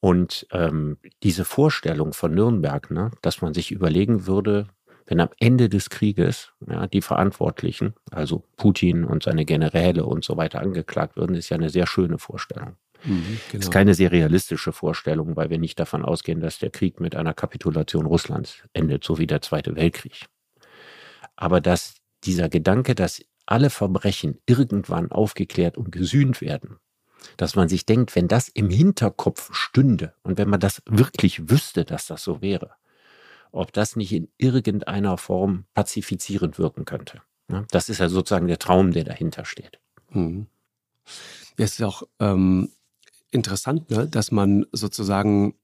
Und ähm, diese Vorstellung von Nürnberg, ne, dass man sich überlegen würde, wenn am Ende des Krieges ja, die Verantwortlichen, also Putin und seine Generäle und so weiter angeklagt würden, ist ja eine sehr schöne Vorstellung. Mhm, genau. Ist keine sehr realistische Vorstellung, weil wir nicht davon ausgehen, dass der Krieg mit einer Kapitulation Russlands endet, so wie der Zweite Weltkrieg. Aber dass dieser Gedanke, dass alle Verbrechen irgendwann aufgeklärt und gesühnt werden, dass man sich denkt, wenn das im Hinterkopf stünde und wenn man das wirklich wüsste, dass das so wäre, ob das nicht in irgendeiner Form pazifizierend wirken könnte. Das ist ja sozusagen der Traum, der dahinter steht. Mhm. Es ist auch ähm, interessant, ne, dass man sozusagen,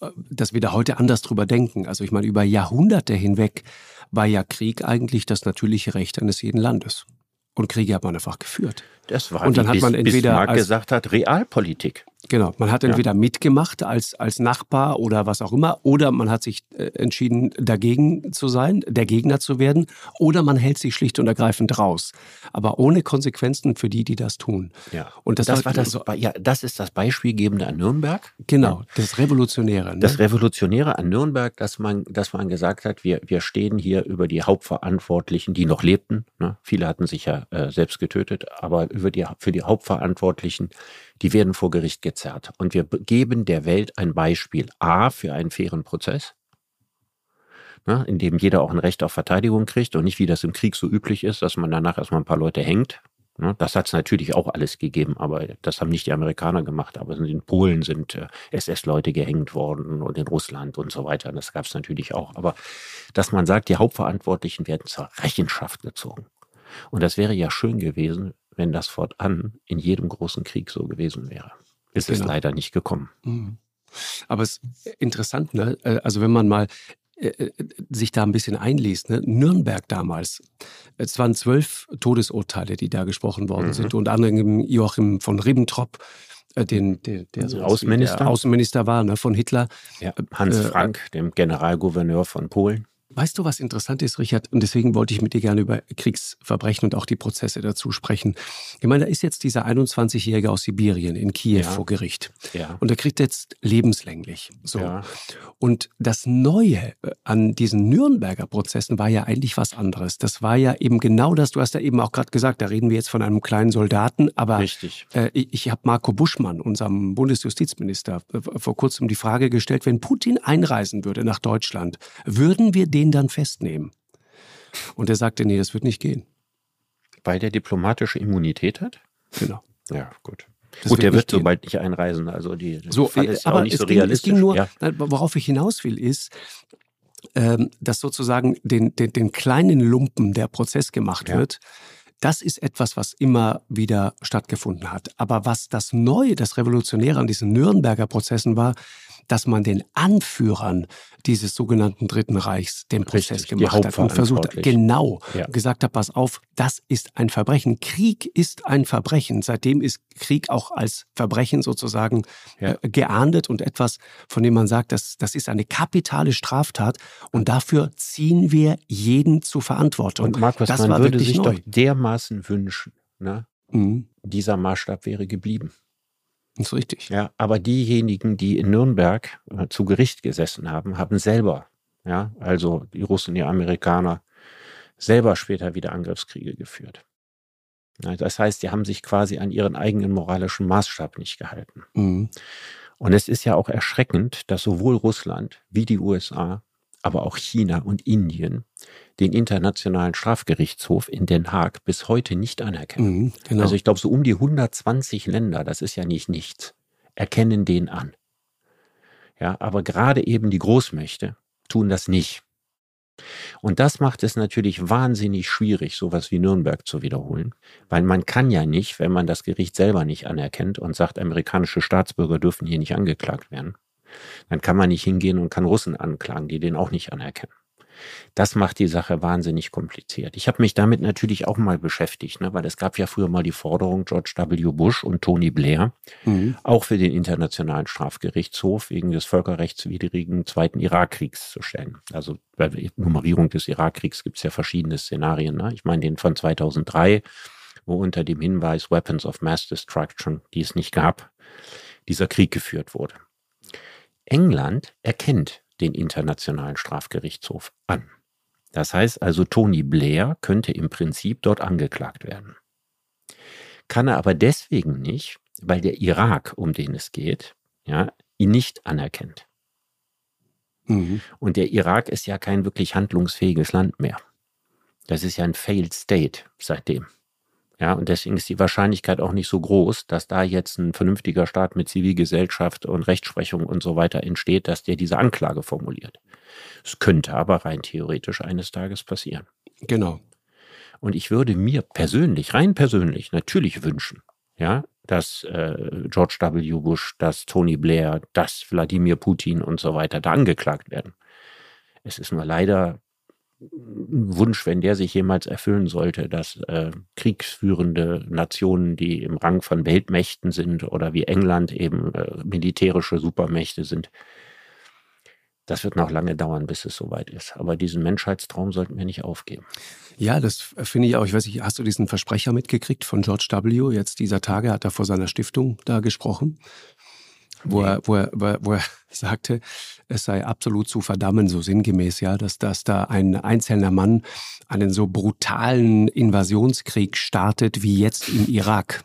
äh, dass wir da heute anders drüber denken. Also ich meine, über Jahrhunderte hinweg war ja Krieg eigentlich das natürliche Recht eines jeden Landes. Und Kriege hat man einfach geführt. Das war, und dann hat man entweder Bismarck als, gesagt hat, Realpolitik. Genau, man hat entweder ja. mitgemacht als, als Nachbar oder was auch immer, oder man hat sich äh, entschieden, dagegen zu sein, der Gegner zu werden, oder man hält sich schlicht und ergreifend raus. Aber ohne Konsequenzen für die, die das tun. Ja. Und das, das war das, so, ja, das ist das Beispielgebende an Nürnberg. Genau, das Revolutionäre. Ne? Das Revolutionäre an Nürnberg, dass man, dass man gesagt hat, wir, wir stehen hier über die Hauptverantwortlichen, die noch lebten. Ne? Viele hatten sich ja äh, selbst getötet, aber über die, für die Hauptverantwortlichen, die werden vor Gericht gezerrt. Und wir geben der Welt ein Beispiel. A, für einen fairen Prozess, ne, in dem jeder auch ein Recht auf Verteidigung kriegt und nicht, wie das im Krieg so üblich ist, dass man danach erstmal ein paar Leute hängt. Ne. Das hat es natürlich auch alles gegeben, aber das haben nicht die Amerikaner gemacht. Aber in Polen sind äh, SS-Leute gehängt worden und in Russland und so weiter. Das gab es natürlich auch. Aber dass man sagt, die Hauptverantwortlichen werden zur Rechenschaft gezogen. Und das wäre ja schön gewesen, wenn das fortan in jedem großen Krieg so gewesen wäre. Ist genau. es leider nicht gekommen. Mhm. Aber es ist interessant, ne? Äh, also wenn man mal äh, äh, sich da ein bisschen einliest, ne? Nürnberg damals, es waren zwölf Todesurteile, die da gesprochen worden mhm. sind, unter anderem Joachim von Ribbentrop, den, der, der so Außenminister. Der Außenminister war ne, von Hitler. Ja, Hans Frank, dem Generalgouverneur von Polen. Weißt du, was interessant ist, Richard? Und deswegen wollte ich mit dir gerne über Kriegsverbrechen und auch die Prozesse dazu sprechen. Ich meine, da ist jetzt dieser 21-Jährige aus Sibirien in Kiew ja. vor Gericht. Ja. Und er kriegt jetzt lebenslänglich. So. Ja. Und das Neue äh, an diesen Nürnberger Prozessen war ja eigentlich was anderes. Das war ja eben genau das, du hast ja eben auch gerade gesagt, da reden wir jetzt von einem kleinen Soldaten, aber Richtig. Äh, ich, ich habe Marco Buschmann, unserem Bundesjustizminister, äh, vor kurzem die Frage gestellt, wenn Putin einreisen würde nach Deutschland, würden wir den den dann festnehmen? Und er sagte, nee, das wird nicht gehen. Weil der diplomatische Immunität hat? Genau. Ja, gut. Das gut, der wird so bald nicht einreisen. Also die so, Fall ist aber auch nicht so ging, realistisch. Es ging nur, ja. worauf ich hinaus will, ist, ähm, dass sozusagen den, den, den, kleinen Lumpen der Prozess gemacht ja. wird. Das ist etwas, was immer wieder stattgefunden hat. Aber was das Neue, das Revolutionäre an diesen Nürnberger Prozessen war, dass man den Anführern dieses sogenannten Dritten Reichs den Prozess Richtig, gemacht hat und versucht genau ja. gesagt hat, pass auf, das ist ein Verbrechen. Krieg ist ein Verbrechen. Seitdem ist Krieg auch als Verbrechen sozusagen ja. äh, geahndet und etwas, von dem man sagt, dass das ist eine kapitale Straftat und dafür ziehen wir jeden zur Verantwortung. Und Markus, das man würde sich neu. doch dermaßen wünschen, ne? Mhm. dieser Maßstab wäre geblieben. Das ist richtig. Ja, aber diejenigen, die in Nürnberg äh, zu Gericht gesessen haben, haben selber, ja, also die Russen, die Amerikaner, selber später wieder Angriffskriege geführt. Ja, das heißt, die haben sich quasi an ihren eigenen moralischen Maßstab nicht gehalten. Mhm. Und es ist ja auch erschreckend, dass sowohl Russland wie die USA aber auch China und Indien den Internationalen Strafgerichtshof in Den Haag bis heute nicht anerkennen. Mhm, genau. Also ich glaube, so um die 120 Länder, das ist ja nicht nichts, erkennen den an. Ja, aber gerade eben die Großmächte tun das nicht. Und das macht es natürlich wahnsinnig schwierig, sowas wie Nürnberg zu wiederholen, weil man kann ja nicht, wenn man das Gericht selber nicht anerkennt und sagt, amerikanische Staatsbürger dürfen hier nicht angeklagt werden, dann kann man nicht hingehen und kann Russen anklagen, die den auch nicht anerkennen. Das macht die Sache wahnsinnig kompliziert. Ich habe mich damit natürlich auch mal beschäftigt, ne, weil es gab ja früher mal die Forderung, George W. Bush und Tony Blair mhm. auch für den Internationalen Strafgerichtshof wegen des völkerrechtswidrigen Zweiten Irakkriegs zu stellen. Also bei der Nummerierung des Irakkriegs gibt es ja verschiedene Szenarien. Ne? Ich meine den von 2003, wo unter dem Hinweis Weapons of Mass Destruction, die es nicht gab, dieser Krieg geführt wurde. England erkennt den Internationalen Strafgerichtshof an. Das heißt also, Tony Blair könnte im Prinzip dort angeklagt werden. Kann er aber deswegen nicht, weil der Irak, um den es geht, ja, ihn nicht anerkennt. Mhm. Und der Irak ist ja kein wirklich handlungsfähiges Land mehr. Das ist ja ein Failed State seitdem. Ja, und deswegen ist die Wahrscheinlichkeit auch nicht so groß, dass da jetzt ein vernünftiger Staat mit Zivilgesellschaft und Rechtsprechung und so weiter entsteht, dass der diese Anklage formuliert. Es könnte aber rein theoretisch eines Tages passieren. Genau. Und ich würde mir persönlich, rein persönlich, natürlich wünschen, ja, dass äh, George W. Bush, dass Tony Blair, dass Wladimir Putin und so weiter da angeklagt werden. Es ist nur leider Wunsch, wenn der sich jemals erfüllen sollte, dass äh, kriegsführende Nationen, die im Rang von Weltmächten sind oder wie England eben äh, militärische Supermächte sind, das wird noch lange dauern, bis es soweit ist. Aber diesen Menschheitstraum sollten wir nicht aufgeben. Ja, das finde ich auch. Ich weiß nicht, hast du diesen Versprecher mitgekriegt von George W. Jetzt dieser Tage hat er vor seiner Stiftung da gesprochen wo, er, wo, er, wo er <laughs> sagte, es sei absolut zu verdammen, so sinngemäß, ja, dass, dass da ein einzelner Mann einen so brutalen Invasionskrieg startet wie jetzt im Irak.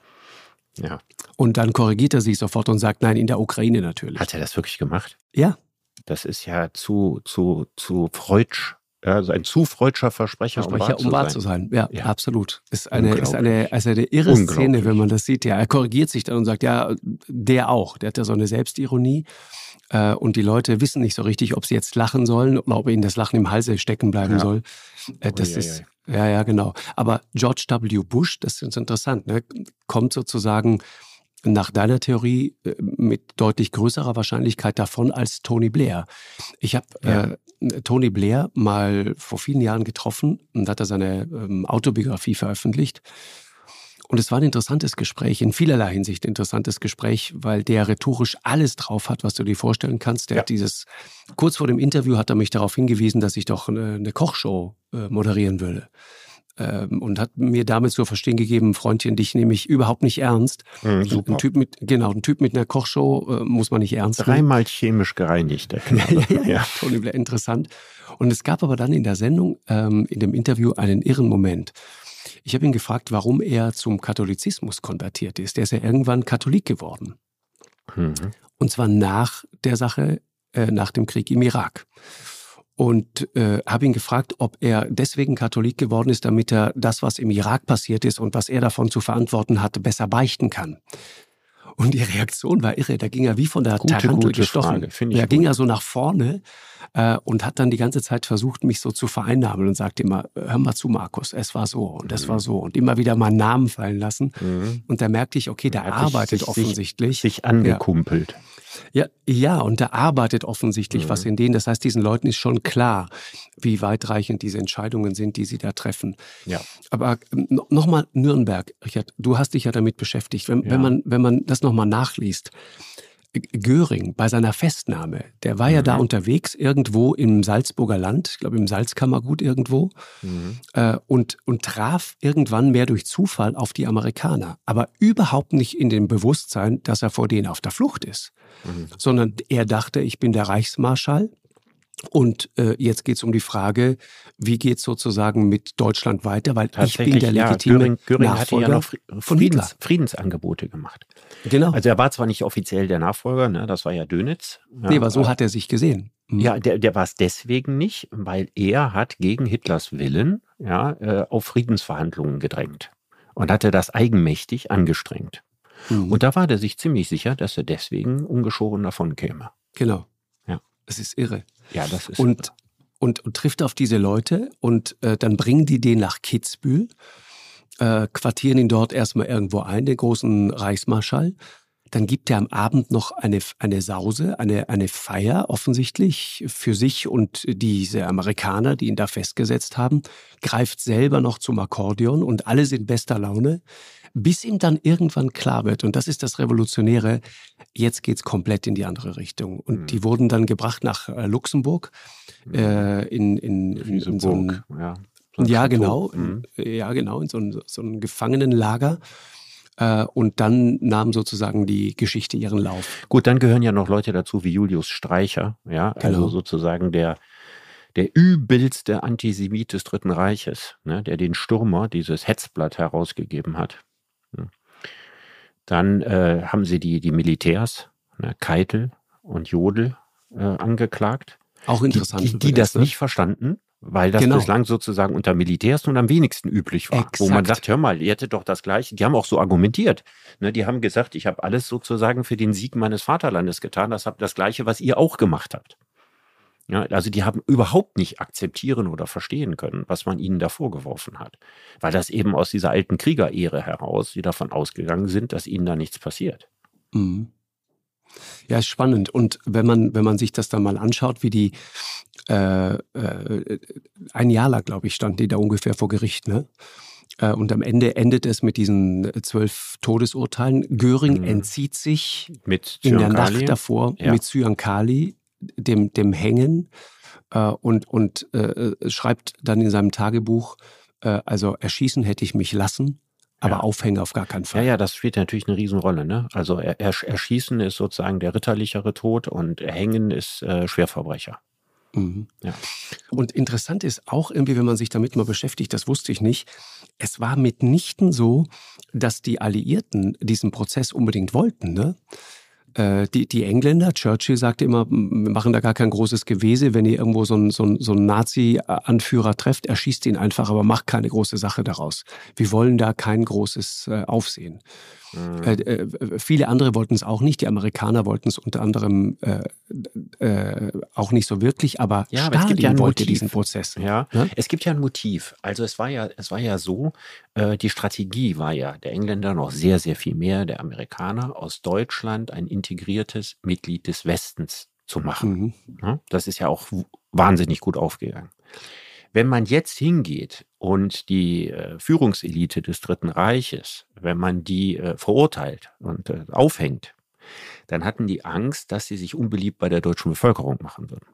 Ja. Und dann korrigiert er sich sofort und sagt, nein, in der Ukraine natürlich. Hat er das wirklich gemacht? Ja. Das ist ja zu, zu, zu Freudsch also ein zu freudscher Versprecher, Versprecher um, wahr, um wahr zu sein. Ja, ja, absolut. Ist eine, ist eine, also eine irre Szene, wenn man das sieht. Ja, er korrigiert sich dann und sagt, ja, der auch. Der hat ja so eine Selbstironie. Äh, und die Leute wissen nicht so richtig, ob sie jetzt lachen sollen oder ob ihnen das Lachen im Halse stecken bleiben ja. soll. Äh, das oh, ist, ja, ja, genau. Aber George W. Bush, das ist interessant, ne, kommt sozusagen nach deiner Theorie äh, mit deutlich größerer Wahrscheinlichkeit davon als Tony Blair. Ich habe ja. äh, Tony Blair mal vor vielen Jahren getroffen und hat er seine ähm, Autobiografie veröffentlicht. Und es war ein interessantes Gespräch, in vielerlei Hinsicht ein interessantes Gespräch, weil der rhetorisch alles drauf hat, was du dir vorstellen kannst. Der Ja. hat dieses, kurz vor dem Interview hat er mich darauf hingewiesen, dass ich doch eine, eine Kochshow äh, moderieren würde. Ähm, und hat mir damit zu verstehen gegeben, Freundchen, dich nehme ich überhaupt nicht ernst. Mhm, super. Ein Typ mit, genau, ein Typ mit einer Kochshow äh, muss man nicht ernst nehmen. Dreimal chemisch gereinigt. Der Ja, Knabe. <laughs> ja, ja, ja. Tony Blair, interessant. Und es gab aber dann in der Sendung, ähm, in dem Interview, einen irren Moment. Ich habe ihn gefragt, warum er zum Katholizismus konvertiert ist. Der ist ja irgendwann Katholik geworden. Mhm. Und zwar nach der Sache, äh, nach dem Krieg im Irak. Und äh, habe ihn gefragt, ob er deswegen Katholik geworden ist, damit er das, was im Irak passiert ist und was er davon zu verantworten hatte, besser beichten kann. Und die Reaktion war irre. Da ging er wie von der Gute, Tarantel gute gestochen. Da ging gut. er so nach vorne äh, und hat dann die ganze Zeit versucht, mich so zu vereinnahmen und sagte immer, hör mal zu, Markus, es war so und es war so. Und immer wieder meinen Namen fallen lassen. Mhm. Und da merkte ich, okay, der Er hat arbeitet sich- offensichtlich. Sich angekumpelt. Ja, ja, und da arbeitet offensichtlich Mhm. was in denen. Das heißt, diesen Leuten ist schon klar, wie weitreichend diese Entscheidungen sind, die sie da treffen. Ja. Aber ähm, no- nochmal Nürnberg, Richard, du hast dich ja damit beschäftigt. Wenn, Ja. wenn, man, wenn man das nochmal nachliest, Göring bei seiner Festnahme, der war ja Mhm. da unterwegs irgendwo im Salzburger Land, ich glaube im Salzkammergut irgendwo, Mhm. äh, und, und traf irgendwann mehr durch Zufall auf die Amerikaner, aber überhaupt nicht in dem Bewusstsein, dass er vor denen auf der Flucht ist, Mhm. sondern er dachte, ich bin der Reichsmarschall. Und äh, jetzt geht es um die Frage, wie geht es sozusagen mit Deutschland weiter, weil ich bin der ja, legitime Göring, Göring hatte Nachfolger ja noch Fri- von Hitler. Friedens, Friedensangebote gemacht. Genau. Also er war zwar nicht offiziell der Nachfolger, ne, das war ja Dönitz. Ja, nee, aber so hat er sich gesehen. Mhm. Ja, der, der war es deswegen nicht, weil er hat gegen Hitlers Willen ja, äh, auf Friedensverhandlungen gedrängt und hatte das eigenmächtig angestrengt. Mhm. Und da war der sich ziemlich sicher, dass er deswegen ungeschoren davon käme. genau. Ja. Es ist irre. Ja, das ist und, und, und trifft auf diese Leute und äh, dann bringen die den nach Kitzbühel, äh, quartieren ihn dort erstmal irgendwo ein, den großen Reichsmarschall. Dann gibt er am Abend noch eine, eine Sause, eine, eine Feier offensichtlich für sich und diese Amerikaner, die ihn da festgesetzt haben, greift selber noch zum Akkordeon und alle sind bester Laune, bis ihm dann irgendwann klar wird, und das ist das Revolutionäre, jetzt geht's komplett in die andere Richtung. Und Mhm. die wurden dann gebracht nach äh, Luxemburg, äh, in, in, in, in so ein, ja. Ja, genau. Mhm. Ja, genau, in so ein, so ein Gefangenenlager. Äh, und dann nahm sozusagen die Geschichte ihren Lauf. Gut, dann gehören ja noch Leute dazu wie Julius Streicher, ja, also Genau. sozusagen der, der übelste Antisemit des Dritten Reiches, ne, der den Stürmer, dieses Hetzblatt herausgegeben hat. Dann äh, haben sie die, die Militärs, ne, Keitel und Jodl, äh, angeklagt, Auch die, interessant. die, die übrigens, das nicht verstanden, weil das Genau. bislang sozusagen unter Militärs nun am wenigsten üblich war. Wo man Exakt. sagt, hör mal, ihr hättet doch das Gleiche. Die haben auch so argumentiert. Ne, die haben gesagt, ich habe alles sozusagen für den Sieg meines Vaterlandes getan. Das habt das Gleiche, was ihr auch gemacht habt. Ja, also die haben überhaupt nicht akzeptieren oder verstehen können, was man ihnen da vorgeworfen hat. Weil das eben aus dieser alten Kriegerehre heraus, die davon ausgegangen sind, dass ihnen da nichts passiert. Mhm. Ja, ist spannend. Und wenn man, wenn man sich das dann mal anschaut, wie die äh, äh, ein Jahr lang, glaube ich, standen die da ungefähr vor Gericht, ne? Äh, Und am Ende endet es mit diesen äh, zwölf Todesurteilen. Göring Mhm. entzieht sich Mit in der. Nacht davor Ja. mit Zyankali, dem, dem Hängen, äh, und, und äh, äh, schreibt dann in seinem Tagebuch, äh, also erschießen hätte ich mich lassen, aber Ja. aufhängen auf gar keinen Ja, Fall. ja, das spielt natürlich eine Riesenrolle. Ne? Also er, er, Erschießen ist sozusagen der ritterlichere Tod und Hängen ist äh, Schwerverbrecher. Mhm. Ja. Und interessant ist auch irgendwie, wenn man sich damit mal beschäftigt, das wusste ich nicht, es war mitnichten so, dass die Alliierten diesen Prozess unbedingt wollten. Ne? Äh, Die, die Engländer, Churchill sagte immer, "M- wir machen da gar kein großes Gewese, wenn ihr irgendwo so einen, so einen, so einen Nazi-Anführer trefft, erschießt ihn einfach, aber macht keine große Sache daraus. Wir wollen da kein großes äh, Aufsehen. Mhm. Äh, äh, viele andere wollten es auch nicht. Die Amerikaner wollten es unter anderem äh, äh, auch nicht so wirklich, aber Ja, aber es Stalin gibt ja wollte Motiv. diesen Prozess. Ja, Ne? es gibt ja ein Motiv. Also es war ja, es war ja so, die Strategie war ja der Engländer noch sehr, sehr viel mehr, der Amerikaner aus Deutschland ein integriertes Mitglied des Westens zu machen. Mhm. Das ist ja auch wahnsinnig gut aufgegangen. Wenn man jetzt hingeht und die äh, Führungselite des Dritten Reiches, wenn man die äh, verurteilt und äh, aufhängt, dann hatten die Angst, dass sie sich unbeliebt bei der deutschen Bevölkerung machen würden.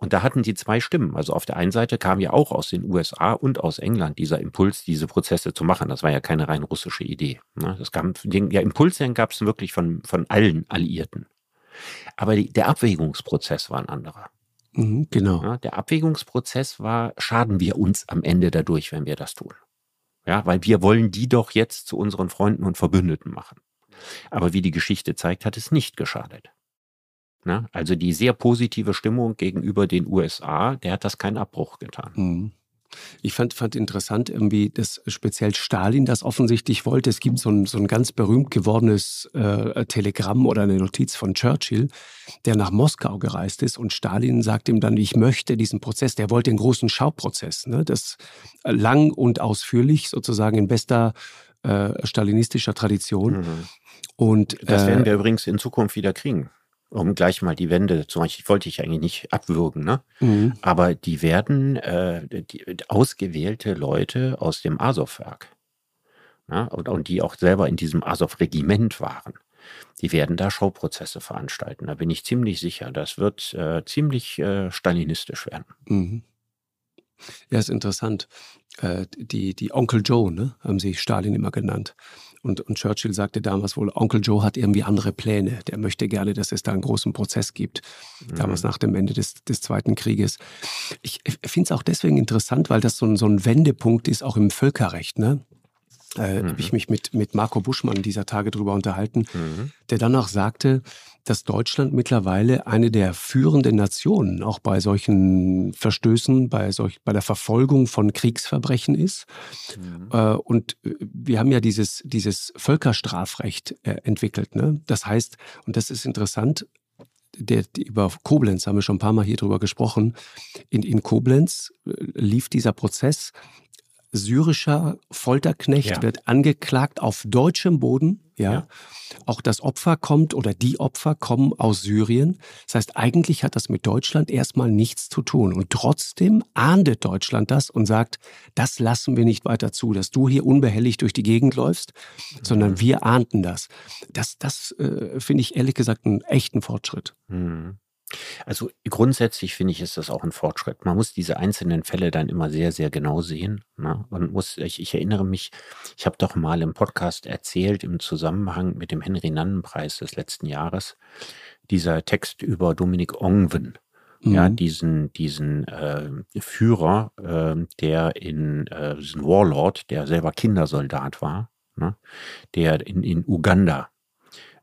Und da hatten die zwei Stimmen. Also auf der einen Seite kam ja auch aus den USA und aus England dieser Impuls, diese Prozesse zu machen. Das war ja keine rein russische Idee. Ne? Das gab, den, ja, Impulse gab es wirklich von, von allen Alliierten. Aber die, der Abwägungsprozess war ein anderer. Mhm, genau. Ja, der Abwägungsprozess war, schaden wir uns am Ende dadurch, wenn wir das tun. Ja, weil wir wollen die doch jetzt zu unseren Freunden und Verbündeten machen. Aber wie die Geschichte zeigt, hat es nicht geschadet. Ne? Also die sehr positive Stimmung gegenüber den USA, der hat das keinen Abbruch getan. Mhm. Ich fand, fand interessant irgendwie, dass speziell Stalin das offensichtlich wollte. Es gibt so ein, so ein ganz berühmt gewordenes äh, Telegramm oder eine Notiz von Churchill, der nach Moskau gereist ist und Stalin sagt ihm dann, ich möchte diesen Prozess, der wollte den großen Schauprozess, ne? das lang und ausführlich sozusagen in bester äh, stalinistischer Tradition. Mhm. Und, das werden äh, wir übrigens in Zukunft wieder kriegen um gleich mal die Wände zu machen. Wollte ich eigentlich nicht abwürgen, ne? Mhm. Aber die werden äh, die, ausgewählte Leute aus dem Azov-Werk ne? und, und die auch selber in diesem Azov-Regiment waren. Die werden da Showprozesse veranstalten. Da bin ich ziemlich sicher. Das wird äh, ziemlich äh, stalinistisch werden. Mhm. Ja, ist interessant. Äh, die, die Onkel Joe, ne, haben sie Stalin immer genannt. Und, und Churchill sagte damals wohl, Onkel Joe hat irgendwie andere Pläne. Der möchte gerne, dass es da einen großen Prozess gibt. Mhm. Damals nach dem Ende des, des Zweiten Krieges. Ich, ich finde es auch deswegen interessant, weil das so ein, so ein Wendepunkt ist, auch im Völkerrecht. Ne? Äh, mhm. habe ich mich mit, mit Marco Buschmann dieser Tage drüber unterhalten, mhm. der dann auch sagte, dass Deutschland mittlerweile eine der führenden Nationen auch bei solchen Verstößen, bei, solch, bei der Verfolgung von Kriegsverbrechen ist. Mhm. Äh, und äh, wir haben ja dieses, dieses Völkerstrafrecht äh, entwickelt. Ne? Das heißt, und das ist interessant, der, über Koblenz haben wir schon ein paar Mal hier drüber gesprochen. In, in Koblenz lief dieser Prozess syrischer Folterknecht ja. wird angeklagt auf deutschem Boden. Ja. ja. Auch das Opfer kommt oder die Opfer kommen aus Syrien. Das heißt, eigentlich hat das mit Deutschland erstmal nichts zu tun. Und trotzdem ahndet Deutschland das und sagt, das lassen wir nicht weiter zu, dass du hier unbehelligt durch die Gegend läufst, mhm. sondern wir ahnten das. Das, das äh, finde ich ehrlich gesagt einen echten Fortschritt. Mhm. Also grundsätzlich finde ich, ist das auch ein Fortschritt. Man muss diese einzelnen Fälle dann immer sehr, sehr genau sehen. Ne? Man muss, ich, ich erinnere mich, ich habe doch mal im Podcast erzählt im Zusammenhang mit dem Henry-Nannen-Preis des letzten Jahres, dieser Text über Dominik Ongwen. Mhm. Ja, diesen, diesen äh, Führer, äh, der in äh, diesen Warlord, der selber Kindersoldat war, ne? der in, in Uganda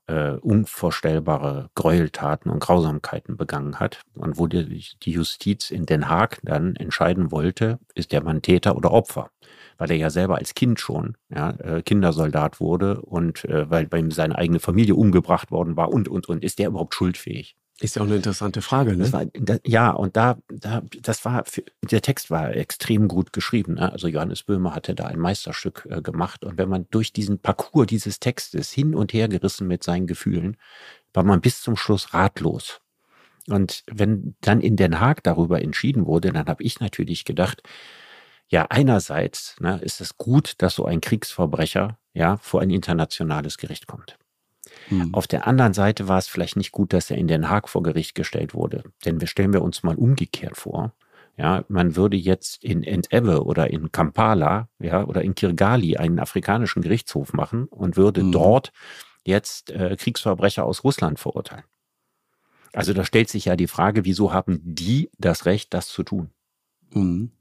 äh, unvorstellbare Gräueltaten und Grausamkeiten begangen hat und wo die, die Justiz in Den Haag dann entscheiden wollte, ist der Mann Täter oder Opfer, weil er ja selber als Kind schon ja, äh, Kindersoldat wurde und äh, weil bei ihm seine eigene Familie umgebracht worden war und und und ist der überhaupt schuldfähig? Ist ja auch eine interessante Frage, ne? War, da, ja, und da, da, das war, für, der Text war extrem gut geschrieben. Ne? Also Johannes Böhmer hatte da ein Meisterstück äh, gemacht. Und wenn man durch diesen Parcours dieses Textes hin und her gerissen mit seinen Gefühlen, war man bis zum Schluss ratlos. Und wenn dann in Den Haag darüber entschieden wurde, dann habe ich natürlich gedacht, ja, einerseits ne, ist es gut, dass so ein Kriegsverbrecher ja vor ein internationales Gericht kommt. Mhm. Auf der anderen Seite war es vielleicht nicht gut, dass er in Den Haag vor Gericht gestellt wurde. Denn wir stellen wir uns mal umgekehrt vor. Ja, man würde jetzt in Entebbe oder in Kampala, ja, oder in Kirgali einen afrikanischen Gerichtshof machen und würde mhm. dort jetzt äh, Kriegsverbrecher aus Russland verurteilen. Also da stellt sich ja die Frage, wieso haben die das Recht, das zu tun? Mhm.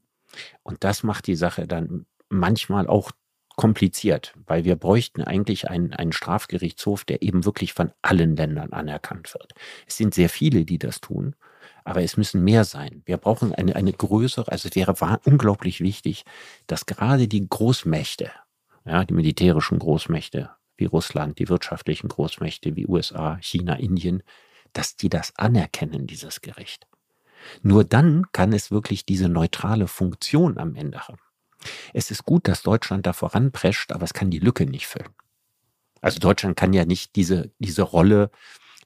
Und das macht die Sache dann manchmal auch kompliziert, weil wir bräuchten eigentlich einen, einen Strafgerichtshof, der eben wirklich von allen Ländern anerkannt wird. Es sind sehr viele, die das tun, aber es müssen mehr sein. Wir brauchen eine, eine größere, also es wäre unglaublich wichtig, dass gerade die Großmächte, ja, die militärischen Großmächte wie Russland, die wirtschaftlichen Großmächte wie USA, China, Indien, dass die das anerkennen, dieses Gericht. Nur dann kann es wirklich diese neutrale Funktion am Ende haben. Es ist gut, dass Deutschland da voranprescht, aber es kann die Lücke nicht füllen. Also Deutschland kann ja nicht diese, diese Rolle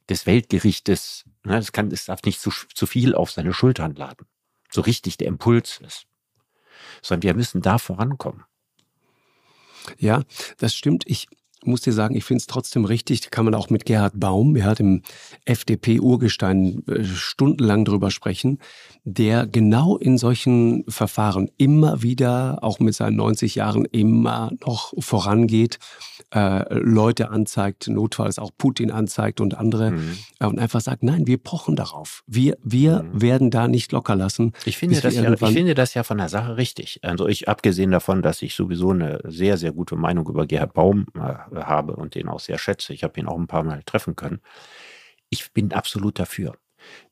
des Weltgerichtes, ne, es, kann, es darf nicht zu, zu viel auf seine Schultern laden. so richtig der Impuls ist. Sondern wir müssen da vorankommen. Ja, das stimmt. Ich muss dir sagen, ich finde es trotzdem richtig, kann man auch mit Gerhard Baum, er hat im FDP-Urgestein äh, stundenlang drüber sprechen, der genau in solchen Verfahren immer wieder, auch mit seinen 90 Jahren, immer noch vorangeht, äh, Leute anzeigt, notfalls auch Putin anzeigt und andere mhm. äh, und einfach sagt, nein, wir pochen darauf. Wir, wir mhm. werden da nicht locker lassen. Ich finde, das ja, ich finde das ja von der Sache richtig. Also ich, abgesehen davon, dass ich sowieso eine sehr, sehr gute Meinung über Gerhard Baum äh, habe und den auch sehr schätze. Ich habe ihn auch ein paar Mal treffen können. Ich bin absolut dafür.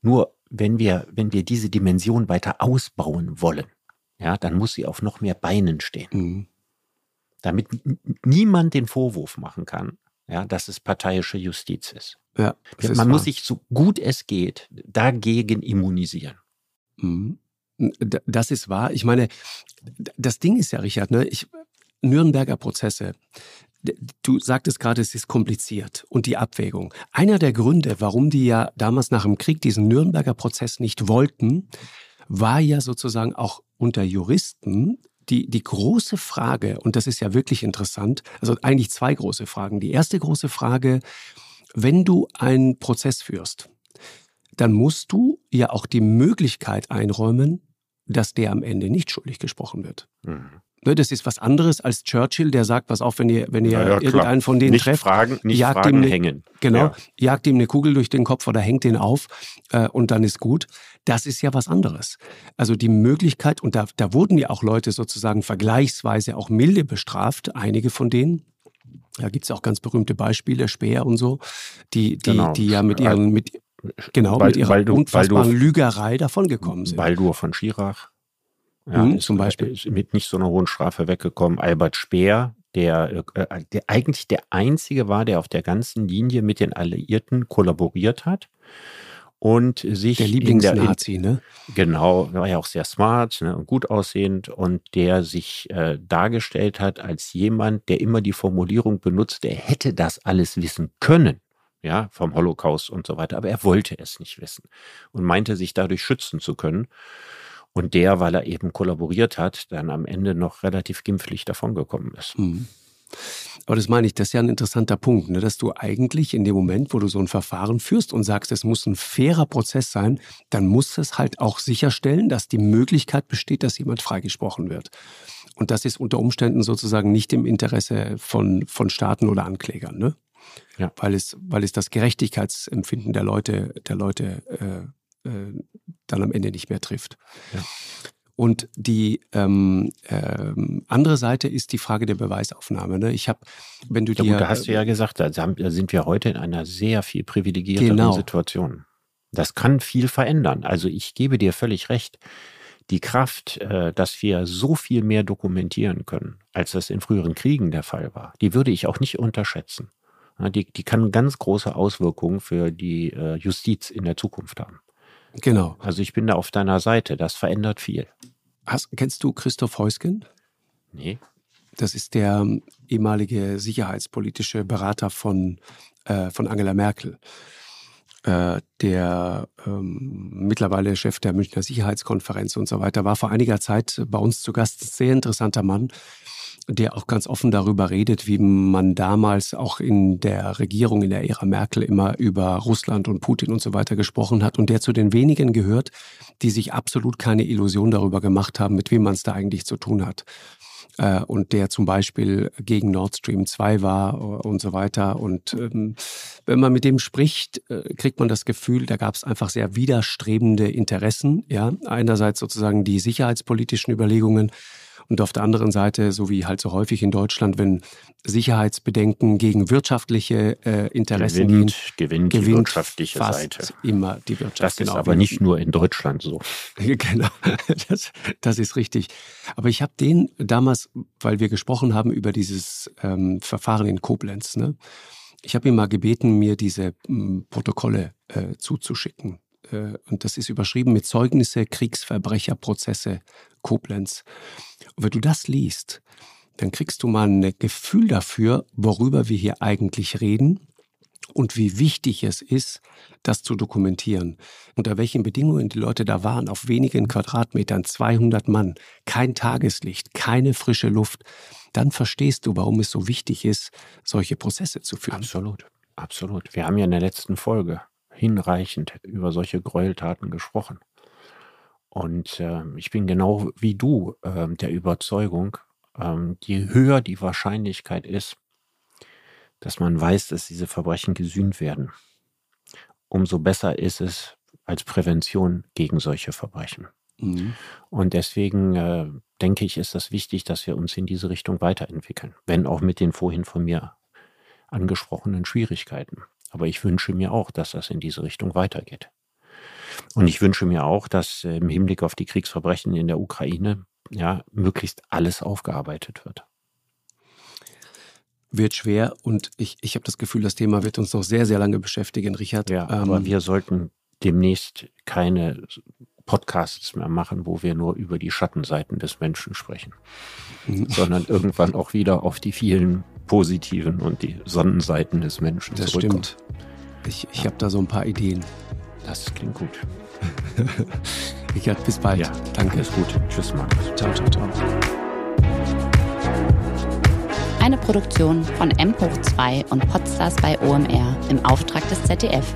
Nur wenn wir, wenn wir diese Dimension weiter ausbauen wollen, ja, dann muss sie auf noch mehr Beinen stehen. Mhm. Damit niemand den Vorwurf machen kann, ja, dass es parteiische Justiz ist. Ja, Man ist muss sich so gut es geht dagegen immunisieren. Mhm. Das ist wahr. Ich meine, das Ding ist ja, Richard, ne, ich, Nürnberger Prozesse, Du sagtest gerade, es ist kompliziert und die Abwägung. Einer der Gründe, warum die ja damals nach dem Krieg diesen Nürnberger Prozess nicht wollten, war ja sozusagen auch unter Juristen die, die große Frage, und das ist ja wirklich interessant, also eigentlich zwei große Fragen. Die erste große Frage, wenn du einen Prozess führst, dann musst du ja auch die Möglichkeit einräumen, dass der am Ende nicht schuldig gesprochen wird. Mhm. Ne, das ist was anderes als Churchill, der sagt, was auf, wenn ihr, wenn ihr ja, ja, irgendeinen von denen nicht trefft, fragen, nicht jagt fragen, ihm eine, hängen. Genau, ja. jagt ihm eine Kugel durch den Kopf oder hängt den auf äh, und dann ist gut. Das ist ja was anderes. Also die Möglichkeit, und da, da wurden ja auch Leute sozusagen vergleichsweise auch milde bestraft, einige von denen. Da gibt es auch ganz berühmte Beispiele, Speer und so, die, die, genau. die ja mit ihren, mit, genau, Bald, mit ihrer Baldur, unfassbaren Baldur, Lügerei davongekommen sind. Baldur von Schirach. Ja, mhm, zum Beispiel. Ist mit nicht so einer hohen Strafe weggekommen. Albert Speer, der, äh, der eigentlich der Einzige war, der auf der ganzen Linie mit den Alliierten kollaboriert hat und sich der Lieblingsnazi, ne? Genau, war ja auch sehr smart ne, und gut aussehend und der sich äh, dargestellt hat als jemand, der immer die Formulierung benutzt, er hätte das alles wissen können, ja, vom Holocaust und so weiter, aber er wollte es nicht wissen und meinte sich dadurch schützen zu können. Und der, weil er eben kollaboriert hat, dann am Ende noch relativ gimpflich davongekommen ist. Mhm. Aber das meine ich, das ist ja ein interessanter Punkt, ne? dass du eigentlich in dem Moment, wo du so ein Verfahren führst und sagst, es muss ein fairer Prozess sein, dann muss es halt auch sicherstellen, dass die Möglichkeit besteht, dass jemand freigesprochen wird. Und das ist unter Umständen sozusagen nicht im Interesse von, von Staaten oder Anklägern, ne? Ja. Weil es, weil es das Gerechtigkeitsempfinden der Leute, der Leute äh, dann am Ende nicht mehr trifft. Ja. Und die ähm, ähm, andere Seite ist die Frage der Beweisaufnahme. Ne? Ich habe, wenn du ja, dir, gut, da hast du ja gesagt, da sind wir heute in einer sehr viel privilegierteren genau. Situation. Das kann viel verändern. Also ich gebe dir völlig recht. Die Kraft, äh, dass wir so viel mehr dokumentieren können, als das in früheren Kriegen der Fall war, die würde ich auch nicht unterschätzen. Die, die kann ganz große Auswirkungen für die äh, Justiz in der Zukunft haben. Genau. Also ich bin da auf deiner Seite. Das verändert viel. Hast, kennst du Christoph Heusgen? Nee. Das ist der ähm, ehemalige sicherheitspolitische Berater von, äh, von Angela Merkel. Äh, der ähm, mittlerweile Chef der Münchner Sicherheitskonferenz und so weiter, war vor einiger Zeit bei uns zu Gast. Sehr interessanter Mann der auch ganz offen darüber redet, wie man damals auch in der Regierung, in der Ära Merkel immer über Russland und Putin und so weiter gesprochen hat und der zu den wenigen gehört, die sich absolut keine Illusion darüber gemacht haben, mit wem man es da eigentlich zu tun hat. Äh, und der zum Beispiel gegen Nord Stream 2 war und so weiter. Und ähm, wenn man mit dem spricht, äh, kriegt man das Gefühl, da gab es einfach sehr widerstrebende Interessen. Ja, einerseits sozusagen die sicherheitspolitischen Überlegungen, und auf der anderen Seite, so wie halt so häufig in Deutschland, wenn Sicherheitsbedenken gegen wirtschaftliche äh, Interessen gewinnt, gehen, gewinnt, gewinnt die wirtschaftliche Seite. immer die Wirtschaft. Das genau, ist aber nicht nur in Deutschland so. <laughs> genau, das, das ist richtig. Aber ich habe den damals, weil wir gesprochen haben über dieses ähm, Verfahren in Koblenz, ne? ich habe ihn mal gebeten, mir diese m, Protokolle äh, zuzuschicken. Äh, und das ist überschrieben mit Zeugnisse Kriegsverbrecherprozesse Koblenz. Und wenn du das liest, dann kriegst du mal ein Gefühl dafür, worüber wir hier eigentlich reden und wie wichtig es ist, das zu dokumentieren. Unter welchen Bedingungen die Leute da waren, auf wenigen Quadratmetern, 200 Mann, kein Tageslicht, keine frische Luft, dann verstehst du, warum es so wichtig ist, solche Prozesse zu führen. Absolut, absolut. Wir haben ja in der letzten Folge hinreichend über solche Gräueltaten gesprochen. Und äh, ich bin genau wie du äh, der Überzeugung, äh, je höher die Wahrscheinlichkeit ist, dass man weiß, dass diese Verbrechen gesühnt werden, umso besser ist es als Prävention gegen solche Verbrechen. Mhm. Und deswegen äh, denke ich, ist das wichtig, dass wir uns in diese Richtung weiterentwickeln, wenn auch mit den vorhin von mir angesprochenen Schwierigkeiten. Aber ich wünsche mir auch, dass das in diese Richtung weitergeht. Und ich wünsche mir auch, dass äh, im Hinblick auf die Kriegsverbrechen in der Ukraine ja möglichst alles aufgearbeitet wird. Wird schwer und ich, ich habe das Gefühl, das Thema wird uns noch sehr, sehr lange beschäftigen, Richard. Ja, ähm, aber wir sollten demnächst keine Podcasts mehr machen, wo wir nur über die Schattenseiten des Menschen sprechen, mhm. sondern irgendwann auch wieder auf die vielen positiven und die Sonnenseiten des Menschen das zurückkommen. Das stimmt. Ich, ich habe da so ein paar Ideen. Das klingt gut. <laughs> Richard, bis bald. Ja, danke. Ist gut. Tschüss, Markus. Ciao, ciao, ciao. Eine Produktion von M hoch 2 und Podstars bei OMR im Auftrag des ZDF.